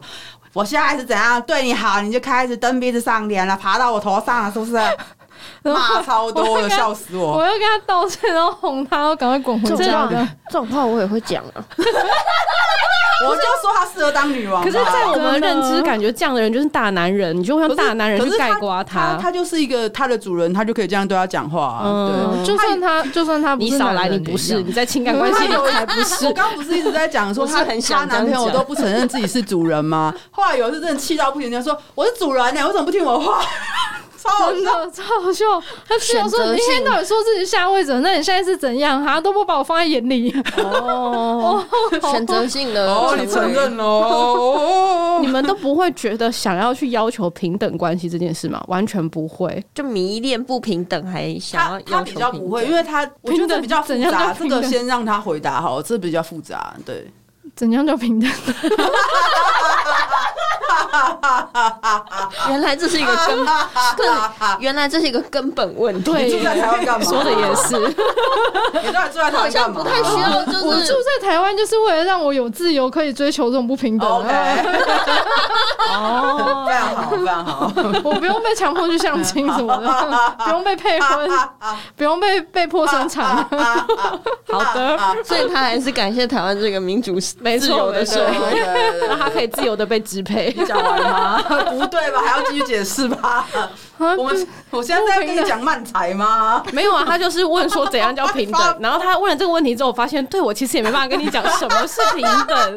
我现在是怎样对你好，你就开始蹬鼻子上脸了，爬到我头上了，是不是？”骂超多的，笑死我！我要跟他道歉，然后哄他，然后赶快滚回家。这种话我也会讲啊。我就说他适合当女王。可是，在我们认知，感觉这样的人就是大男人，你 就会用大男人去盖刮他。他就是一个他的主人，他就可以这样对他讲话。对，就算他，就算他，你少来，你不是你在情感关系里才不是。我刚不是一直在讲说他他男朋友都不承认自己是主人吗？后来有一次真的气到不行，他说我是主人呢，为什么不听我话？真的超好笑，他只有说你一天到晚说自己下位者，那你现在是怎样？哈，都不把我放在眼里。哦，选择性的哦，你承认哦？你们都不会觉得想要去要求平等关系这件事吗？完全不会，就迷恋不平等，还想要要求比较不会，因为他我觉得比较复杂。这个先让他回答好，这比较复杂。对，怎样叫平等？原来这是一个根，原来这是一个根本问题。对，住在台湾干嘛？说的也是。你到底住在台湾干嘛？不太需要，就是我住在台湾，就是为了让我有自由，可以追求这种不平等。OK，哦，非常好，非常好。我不用被强迫去相亲什么的，不用被配婚，不用被被迫生产。好的，所以他还是感谢台湾这个民主、自由的社会，让 他可以自由的被支配。讲完吗？不对吧？还要继续解释吧？我们我现在在跟你讲慢才吗？没有啊，他就是问说怎样叫平等，然后他问了这个问题之后，我发现对我其实也没办法跟你讲什么是平等，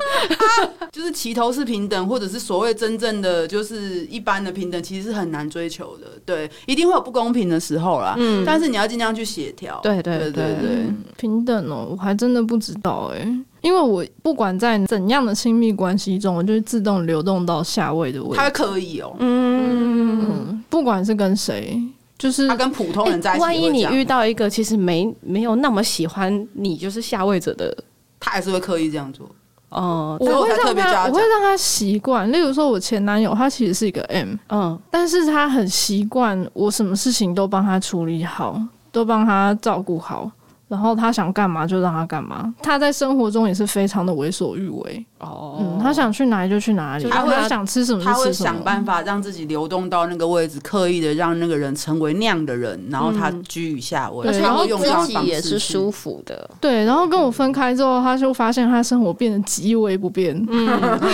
就是齐头是平等，或者是所谓真正的就是一般的平等，其实是很难追求的。对，一定会有不公平的时候啦。嗯，但是你要尽量去协调。对对对对对，平等哦，我还真的不知道哎。因为我不管在怎样的亲密关系中，我就会自动流动到下位的位置。他可以哦，嗯，不管是跟谁，就是他跟普通人在一起。万一你遇到一个其实没没有那么喜欢你，就是下位者的，他还是会刻意这样做。哦，我会让他，我会让他习惯。例如说，我前男友他其实是一个 M，嗯，但是他很习惯我什么事情都帮他处理好，都帮他照顾好。然后他想干嘛就让他干嘛，他在生活中也是非常的为所欲为。哦，嗯，他想去哪里就去哪里，他会想吃什么他会想办法让自己流动到那个位置，刻意的让那个人成为那样的人，然后他居于下位，然后自己也是舒服的。对，然后跟我分开之后，他就发现他生活变得极为不便。嗯。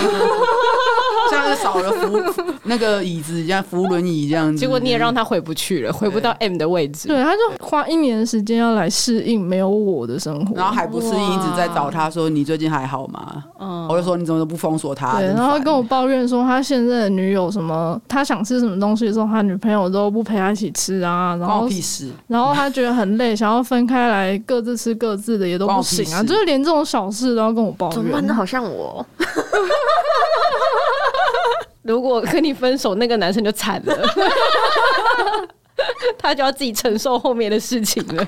像是少了扶那个椅子，像扶轮椅这样子。结果你也让他回不去了，回不到 M 的位置。对，他就花一年的时间要来适应没有我的生活，然后还不适应，一直在找他说：“你最近还好吗？”嗯，我就说：“你怎么都不封锁他？”对，然后跟我抱怨说他现在的女友什么，他想吃什么东西的时候，他女朋友都不陪他一起吃啊。然后，然后他觉得很累，想要分开来各自吃各自的也都不行啊，就是连这种小事都要跟我抱怨。怎么办？那好像我。如果跟你分手，那个男生就惨了，他就要自己承受后面的事情了。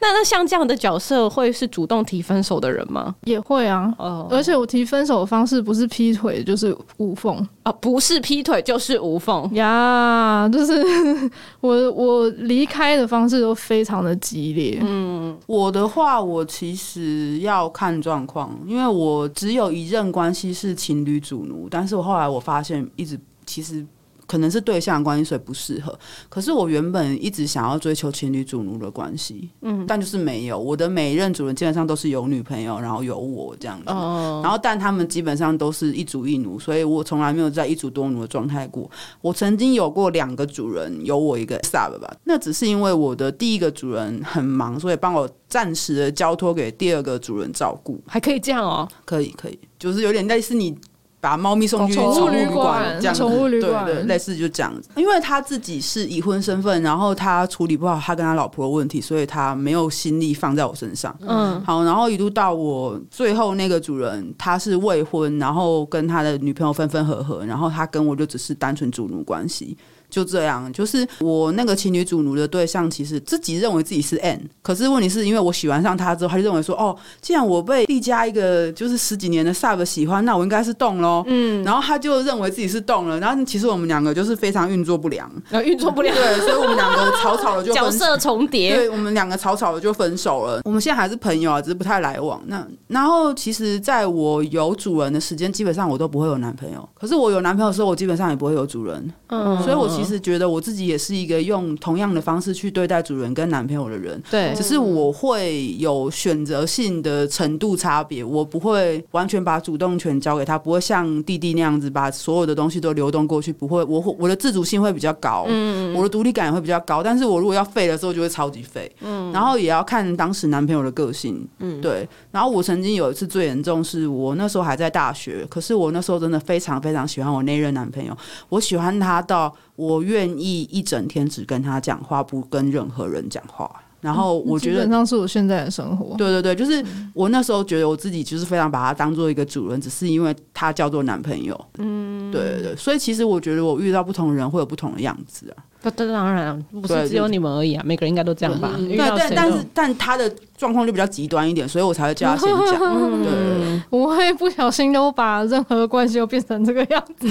那那像这样的角色，会是主动提分手的人吗？也会啊，哦，而且我提分手的方式不是劈腿，就是无缝啊，不是劈腿就是无缝呀，就是 我我离开的方式都非常的激烈。嗯，我的话，我其实要看状况，因为我只有一任关系是情侣主奴，但是我后来我发现，一直其实。可能是对象关系，所以不适合。可是我原本一直想要追求情侣主奴的关系，嗯，但就是没有。我的每一任主人基本上都是有女朋友，然后有我这样子。哦。然后，但他们基本上都是一主一奴，所以我从来没有在一主多奴的状态过。我曾经有过两个主人，有我一个 sub 吧。那只是因为我的第一个主人很忙，所以帮我暂时的交托给第二个主人照顾。还可以这样哦？可以，可以，就是有点类似你。把猫咪送去宠物旅馆，这样宠物旅馆，对对，类似就这样子。因为他自己是已婚身份，然后他处理不好他跟他老婆的问题，所以他没有心力放在我身上。嗯，好，然后一路到我最后那个主人，他是未婚，然后跟他的女朋友分分合合，然后他跟我就只是单纯主奴关系。就这样，就是我那个情侣主奴的对象，其实自己认为自己是 N，可是问题是因为我喜欢上他之后，他就认为说，哦，既然我被丽佳一个就是十几年的 Sub 喜欢，那我应该是动喽。嗯，然后他就认为自己是动了，然后其实我们两个就是非常运作不良，运作不良，对，所以我们两个草草的就角色重叠，对，我们两个草草的就分手了。我们现在还是朋友啊，只是不太来往。那然后其实在我有主人的时间，基本上我都不会有男朋友。可是我有男朋友的时候，我基本上也不会有主人。嗯，所以我其实觉得我自己也是一个用同样的方式去对待主人跟男朋友的人。对，只是我会有选择性的程度差别，我不会完全把主动权交给他，不会像弟弟那样子把所有的东西都流动过去。不会，我我的自主性会比较高，嗯，我的独立感也会比较高。但是我如果要废的时候，就会超级废。嗯，然后也要看当时男朋友的个性。嗯，对。然后我曾经有一次最严重，是我那时候还在大学，可是我那时候真的非常非常喜欢我那任男朋友，我喜欢他到我愿意一整天只跟他讲话，不跟任何人讲话。然后我觉得基本上是我现在的生活。对对对，就是我那时候觉得我自己就是非常把他当做一个主人，只是因为他叫做男朋友。嗯，对对对，所以其实我觉得我遇到不同的人会有不同的样子啊。不，当然不是只有你们而已啊，每个人应该都这样吧？对，但但是但他的状况就比较极端一点，所以我才会叫他先讲。对，我会不小心都把任何关系都变成这个样子。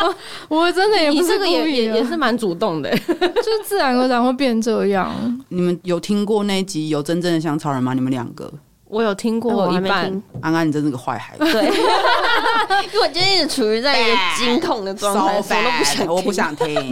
我真的也不是故意，也也是蛮主动的，就自然而然会变这样。你们有听过那一集有真正的香草人吗？你们两个？我有听过一半，安安，你真是个坏孩子。对，因为我今天一直处于在一个惊恐的状态，什么都不想，我不想听，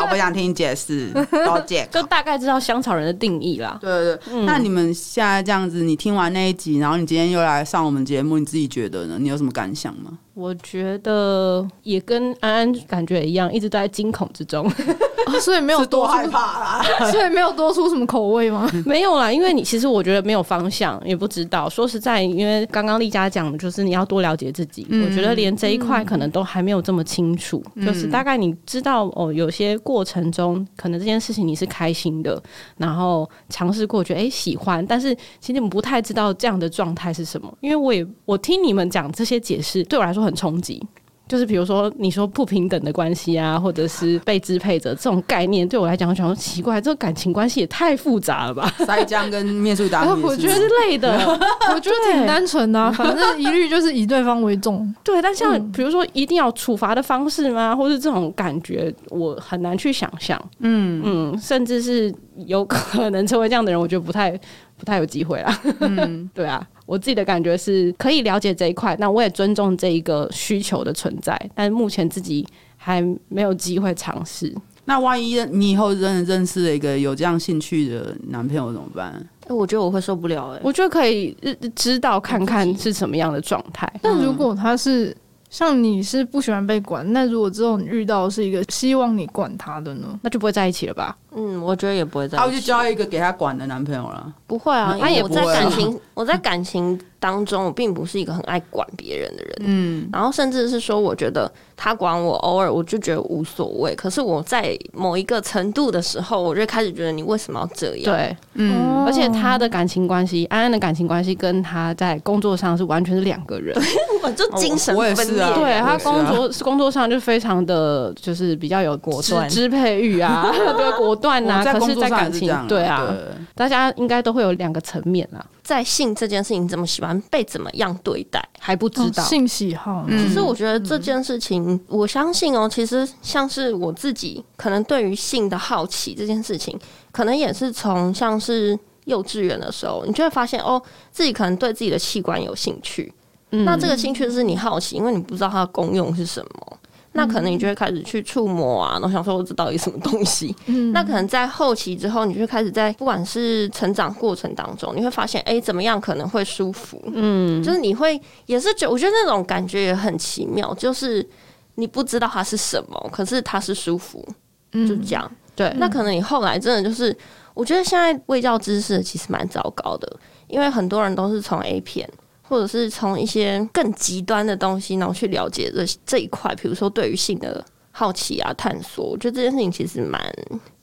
我不想听解释，多解。就大概知道香草人的定义啦。对对对，那你们现在这样子，你听完那一集，然后你今天又来上我们节目，你自己觉得呢？你有什么感想吗？我觉得也跟安安感觉一样，一直都在惊恐之中，哦，所以没有多害怕啦，所以没有多出什么口味吗？没有啦，因为你其实我觉得没有方向，也不知道。说实在，因为刚刚丽佳讲的就是你要多了解自己，嗯、我觉得连这一块可能都还没有这么清楚。嗯、就是大概你知道哦，有些过程中可能这件事情你是开心的，然后尝试过觉得哎喜欢，但是其实你们不太知道这样的状态是什么。因为我也我听你们讲这些解释，对我来说很冲击，就是比如说你说不平等的关系啊，或者是被支配者这种概念，对我来讲，我想说奇怪，这个感情关系也太复杂了吧？塞江跟面试达，我觉得是累的，我觉得挺单纯的，啊，反正一律就是以对方为重。对，但像比如说一定要处罚的方式吗？或是这种感觉，我很难去想象。嗯嗯，甚至是有可能成为这样的人，我觉得不太不太有机会啦。嗯，对啊。我自己的感觉是可以了解这一块，那我也尊重这一个需求的存在，但目前自己还没有机会尝试。那万一你以后认认识了一个有这样兴趣的男朋友怎么办？哎，我觉得我会受不了。哎，我觉得可以知道看看是什么样的状态。但如果他是。像你是不喜欢被管，那如果之后你遇到是一个希望你管他的呢？那就不会在一起了吧？嗯，我觉得也不会在一起。他会去交一个给他管的男朋友了？不会啊，他也不 在感情，我在感情当中，我并不是一个很爱管别人的人。嗯，然后甚至是说，我觉得他管我，偶尔我就觉得无所谓。可是我在某一个程度的时候，我就开始觉得你为什么要这样？对，嗯，而且他的感情关系，安安的感情关系跟他在工作上是完全是两个人。我就精神分裂。对，他工作工作上就非常的就是比较有果断支配欲啊，对，果断啊。可是，在感情对啊，大家应该都会有两个层面啊。在性这件事情，怎么喜欢被怎么样对待还不知道性喜好。其实我觉得这件事情，我相信哦，其实像是我自己，可能对于性的好奇这件事情，可能也是从像是幼稚园的时候，你就会发现哦，自己可能对自己的器官有兴趣。嗯、那这个兴趣是你好奇，因为你不知道它的功用是什么，那可能你就会开始去触摸啊，然后想说我这到底什么东西？嗯、那可能在后期之后，你就开始在不管是成长过程当中，你会发现，哎、欸，怎么样可能会舒服？嗯，就是你会也是觉，我觉得那种感觉也很奇妙，就是你不知道它是什么，可是它是舒服，就这样。对，那可能你后来真的就是，我觉得现在卫教知识其实蛮糟糕的，因为很多人都是从 A 片。或者是从一些更极端的东西，然后去了解这这一块，比如说对于性的好奇啊、探索，我觉得这件事情其实蛮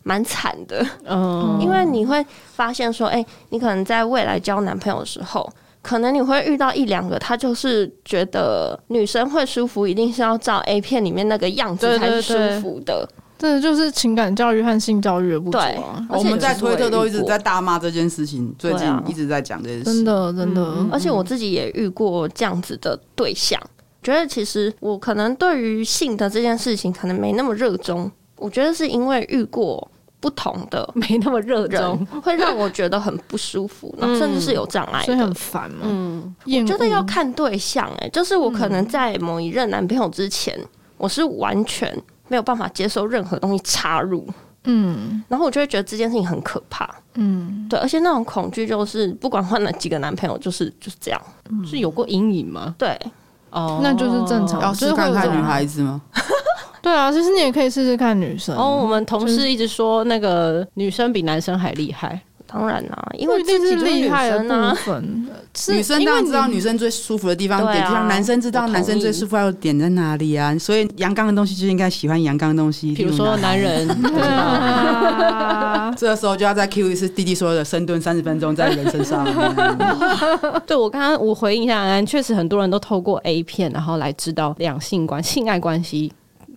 蛮惨的。嗯，因为你会发现说，哎、欸，你可能在未来交男朋友的时候，可能你会遇到一两个，他就是觉得女生会舒服，一定是要照 A 片里面那个样子才舒服的。这就是情感教育和性教育的不足啊！我们在推特都一直在大骂这件事情，最近一直在讲这件事，真的真的。而且我自己也遇过这样子的对象，觉得其实我可能对于性的这件事情可能没那么热衷。我觉得是因为遇过不同的，没那么热衷，会让我觉得很不舒服，然后甚至是有障碍，所以很烦嘛。嗯，我觉得要看对象，哎，就是我可能在某一任男朋友之前，我是完全。没有办法接受任何东西插入，嗯，然后我就会觉得这件事情很可怕，嗯，对，而且那种恐惧就是不管换了几个男朋友，就是就是这样，嗯、是有过阴影吗？对，哦，那就是正常，要试看看女孩子吗？对啊，其实你也可以试试看女生。哦，我们同事一直说那个女生比男生还厉害。当然啦，因为这是厉害的部分。女生当然知道女生最舒服的地方点，就像男生知道男生最舒服要点在哪里啊。所以阳刚的东西就应该喜欢阳刚的东西，比如说男人。这个时候就要再 cue 一次弟弟说的深蹲三十分钟在人身上。对，我刚刚我回应一下安安，确实很多人都透过 A 片，然后来知道两性关性爱关系，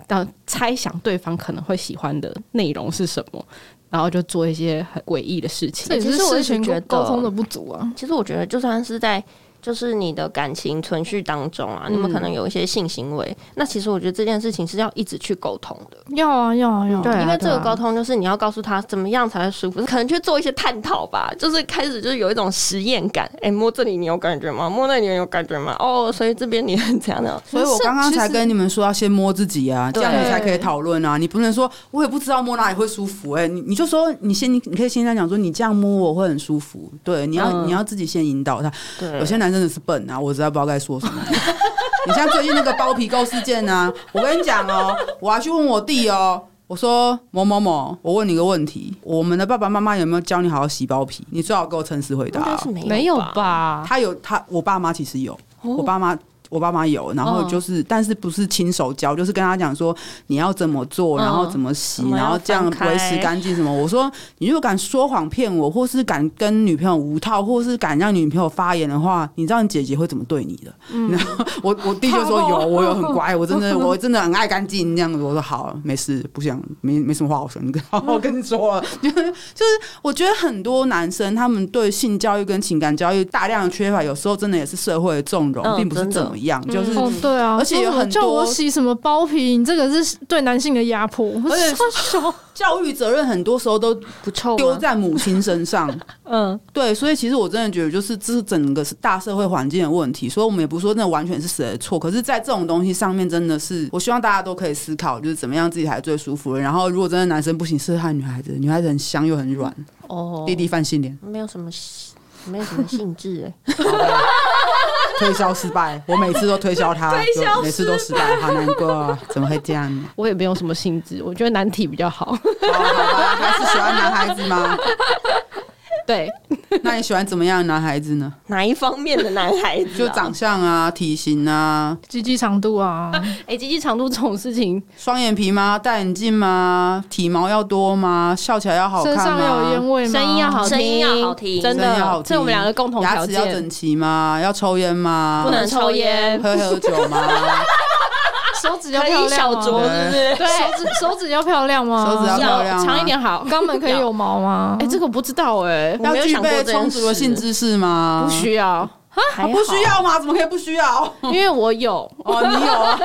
到猜想对方可能会喜欢的内容是什么。然后就做一些很诡异的事情。其实我是觉得沟通的不足啊。其实我觉得就算是在。就是你的感情存续当中啊，你们可能有一些性行为，那其实我觉得这件事情是要一直去沟通的。要啊，要啊，要。对，因为这个沟通就是你要告诉他怎么样才会舒服，可能去做一些探讨吧。就是开始就是有一种实验感，哎，摸这里你有感觉吗？摸那里你有感觉吗？哦，所以这边你很怎样的？所以我刚刚才跟你们说要先摸自己啊，这样你才可以讨论啊。你不能说我也不知道摸哪里会舒服，哎，你你就说你先你你可以先在讲说你这样摸我会很舒服。对，你要你要自己先引导他。对，有些男生真的是笨啊，我。实在不知道该说什么。你像最近那个包皮垢事件呢、啊？我跟你讲哦，我还去问我弟哦，我说某某某，我问你个问题，我们的爸爸妈妈有没有教你好好洗包皮？你最好给我诚实回答、哦。没有吧？他有他，我爸妈其实有，我爸妈。我爸妈有，然后就是，但是不是亲手教，就是跟他讲说你要怎么做，然后怎么洗，然后这样维持干净什么。我说你如果敢说谎骗我，或是敢跟女朋友无套，或是敢让女朋友发言的话，你知道你姐姐会怎么对你的？然后 我我弟就说有，我有很乖，我真的 我真的很爱干净这样子。我说好，没事，不想没没什么话好说，你好好跟你说了，就是就是我觉得很多男生他们对性教育跟情感教育大量的缺乏，有时候真的也是社会的纵容，并不是怎么。一样就是哦，对啊，而且有很多叫我洗什么包皮，你这个是对男性的压迫。而且 教育责任很多时候都不 臭，丢在母亲身上。嗯，对，所以其实我真的觉得，就是这是整个是大社会环境的问题。所以我们也不是说那完全是谁的错，可是，在这种东西上面，真的是我希望大家都可以思考，就是怎么样自己才最舒服的。然后，如果真的男生不行，适合看女孩子，女孩子很香又很软。哦，弟弟范性恋，没有什么，没有什么兴致哎。推销失败，我每次都推销他，就每次都失败，好难过，怎么会这样？我也没有什么兴致，我觉得男体比较好。好，好吧，还是喜欢男孩子吗？对，那你喜欢怎么样的男孩子呢？哪一方面的男孩子？就长相啊，体型啊，鸡鸡长度啊。哎，鸡鸡长度这种事情，双眼皮吗？戴眼镜吗？体毛要多吗？笑起来要好看吗？身上有烟味吗？声音要好听，声音要好听，真的，这是我们两个共同条件。牙齿要整齐吗？要抽烟吗？不能抽烟。喝喝酒吗？手指要漂亮，小酌是不是？对，手指手指要漂亮吗？手指要漂亮，长一点好。肛门可以有毛吗？哎，这个不知道哎。要具备充足的性知识吗？不需要啊，不需要吗？怎么可以不需要？因为我有哦，你有啊？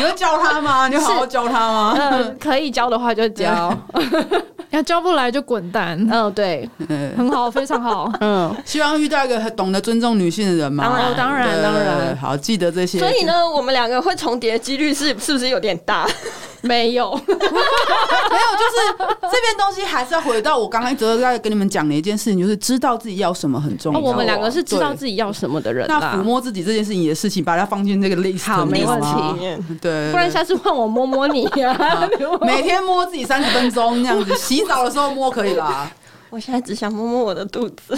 你会教他吗？你好好教他吗？嗯，可以教的话就教。要教不来就滚蛋。嗯，对，很好，非常好。嗯，希望遇到一个懂得尊重女性的人嘛。当然，当然，当然。好，记得这些。所以呢，我们两个会重叠的几率是是不是有点大？没有，没有，就是这边东西还是要回到我刚刚一直在跟你们讲的一件事情，就是知道自己要什么很重要。我们两个是知道自己要什么的人。那抚摸自己这件事情的事情，把它放进这个 list 好，没问题。对，不然下次换我摸摸你呀。每天摸自己三十分钟，那样子洗澡的时候摸可以啦。我现在只想摸摸我的肚子，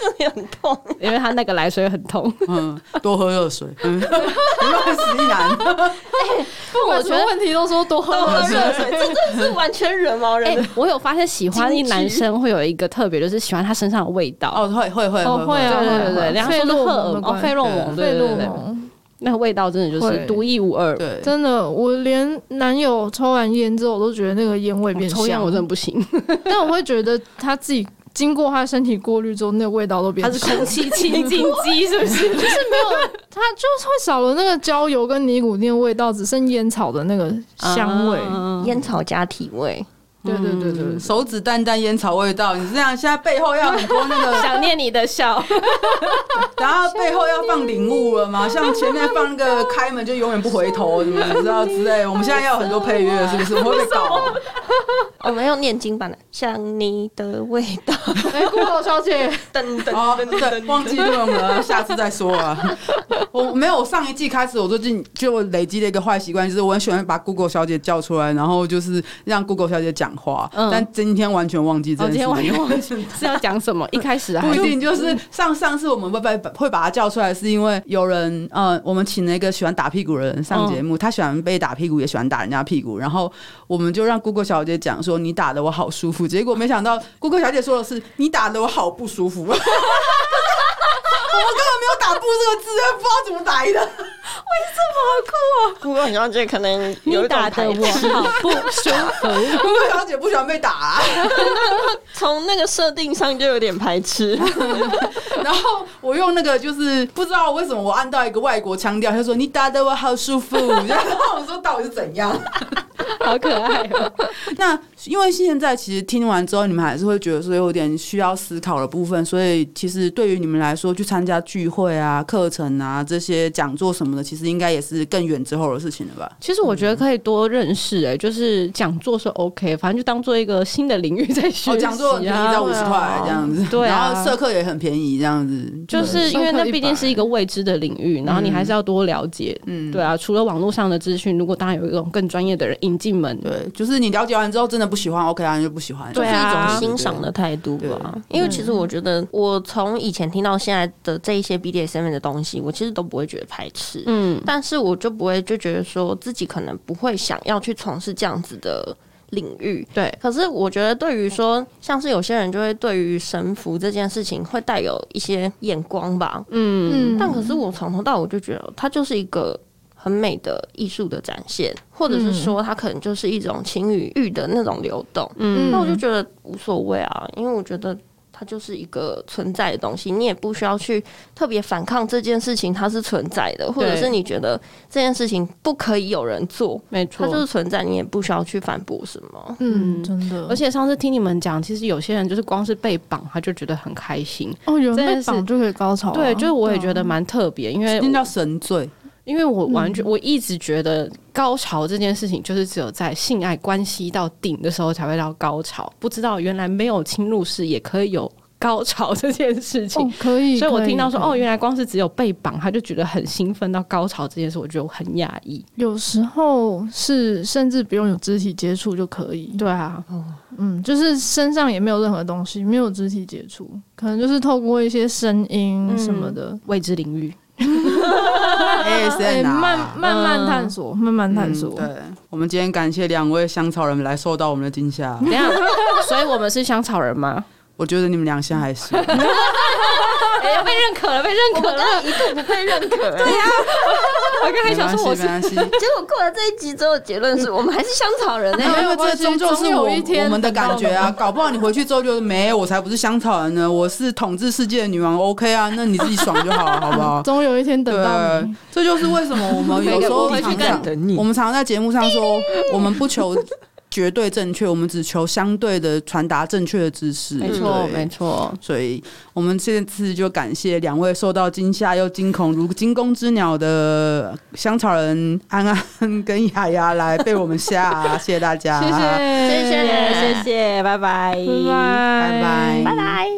这里很痛，因为他那个来水很痛。嗯，多喝热水。嗯，乱死一男。哎，我觉得问题都说多喝热水，这真的是完全惹毛人。我有发现喜欢一男生会有一个特别，就是喜欢他身上的味道。哦，会会会会会啊，对对对，两个都是荷尔蒙，费洛蒙，对对对。那个味道真的就是独一无二，对，真的，我连男友抽完烟之后，我都觉得那个烟味变香。抽烟我真的不行，但我会觉得他自己经过他身体过滤之后，那个味道都变。他是空气清净机，是不是？就是没有，它就是会少了那个焦油跟尼古丁的味道，只剩烟草的那个香味，烟草加体味。对对对对，手指淡淡烟草味道，你这样现在背后要很多那个 想念你的笑，然后背后要放领悟了吗？像前面放那个开门就永远不回头，什么你知道之类。我们现在要很多配乐，是不是？我们会被搞。我们用念经版的，像你的味道。哎，Google 小姐，等等等，忘记录了，下次再说啊。我没有，上一季开始，我最近就累积了一个坏习惯，就是我很喜欢把 Google 小姐叫出来，然后就是让 Google 小姐讲。话，嗯但今天完全忘记这件事情。今天完全忘记是要讲什么？一开始不一定，就是上上次我们会被会把她叫出来，是因为有人呃，我们请了一个喜欢打屁股的人上节目，他喜欢被打屁股，也喜欢打人家屁股，然后我们就让 Google 小小姐讲说：“你打的我好舒服。”结果没想到顾客小姐说的是：“你打的我好不舒服。” 我根本没有打“不”这个字，不知道怎么打的。为什么好酷啊？Google 小姐可能有打的我好 不舒服。Google 小姐不喜欢被打，啊，从那个设定上就有点排斥。然后我用那个就是不知道为什么我按到一个外国腔调，他说：“你打的我好舒服。”然后我说：“到底是怎样？”好可爱哦。那因为现在其实听完之后，你们还是会觉得说有点需要思考的部分，所以其实对于你们来说，去参加聚会啊、课程啊这些讲座什么的，其实应该也是更远之后的事情了吧？其实我觉得可以多认识哎、欸，就是讲座是 OK，反正就当做一个新的领域在学习、啊。讲座很便宜，在五十块这样子，对啊，然后社课也很便宜这样子，就是因为那毕竟是一个未知的领域，然后你还是要多了解。嗯，对啊，除了网络上的资讯，如果当然有一种更专业的人引进门，对，就是你了解完之后真的不喜欢，OK 啊，你就不喜欢，对啊，就是一种欣赏的态度吧。因为其实我觉得，我从以前听到现在的这一些 BDSM 的东西，我其实都不会觉得排斥，嗯，但是我就不会就觉得说自己可能不会想要去从事这样子的领域，对。可是我觉得，对于说像是有些人就会对于神服这件事情会带有一些眼光吧，嗯，但可是我从头到尾就觉得它就是一个。很美的艺术的展现，或者是说它可能就是一种情与欲的那种流动。嗯，那我就觉得无所谓啊，因为我觉得它就是一个存在的东西，你也不需要去特别反抗这件事情，它是存在的，或者是你觉得这件事情不可以有人做，没错，它就是存在，你也不需要去反驳什么。嗯，真的。而且上次听你们讲，其实有些人就是光是被绑，他就觉得很开心。哦，有人被绑就可以高潮啊？对，就是我也觉得蛮特别，因为那叫神罪。因为我完全，我一直觉得高潮这件事情就是只有在性爱关系到顶的时候才会到高潮，不知道原来没有侵入式也可以有高潮这件事情。哦，可以。所以我听到说，哦，原来光是只有被绑，他就觉得很兴奋到高潮这件事，我觉得我很讶异。有时候是甚至不用有肢体接触就可以。对啊，嗯，就是身上也没有任何东西，没有肢体接触，可能就是透过一些声音什么的，嗯，未知领域。欸、慢慢慢探索，嗯、慢慢探索。对，我们今天感谢两位香草人来受到我们的惊吓。等下，所以我们是香草人吗？我觉得你们俩现在还是。哎呀，被认可了，被认可了，一度不被认可。对呀，我刚才想说我是，没关系。结果过了这一集之后，结论是我们还是香草人呢。因为这终究是我我们的感觉啊，搞不好你回去之后就是没，我才不是香草人呢，我是统治世界的女王。OK 啊，那你自己爽就好了，好不好？总有一天等到你。这就是为什么我们有时候常常我们常常在节目上说，我们不求。绝对正确，我们只求相对的传达正确的知识。没错，没错。所以，我们这次就感谢两位受到惊吓又惊恐如惊弓之鸟的香草人安安跟雅雅来被我们吓，谢谢大家，谢谢，谢谢，谢谢，拜拜，拜拜，拜拜，拜拜。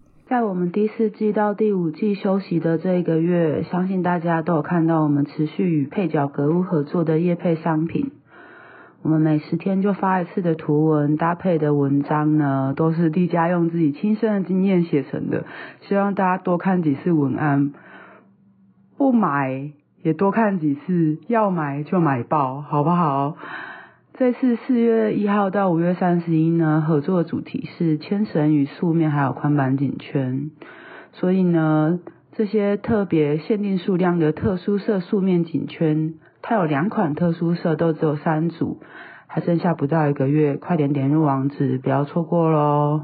在我们第四季到第五季休息的这一个月，相信大家都有看到我们持续与配角格物合作的业配商品。我们每十天就发一次的图文搭配的文章呢，都是蒂家用自己亲身的经验写成的，希望大家多看几次文案，不买也多看几次，要买就买爆，好不好？这次四月一号到五月三十一呢，合作的主题是牵绳与素面，还有宽板颈圈。所以呢，这些特别限定数量的特殊色素面颈圈，它有两款特殊色，都只有三组，还剩下不到一个月，快点点入网址，不要错过喽！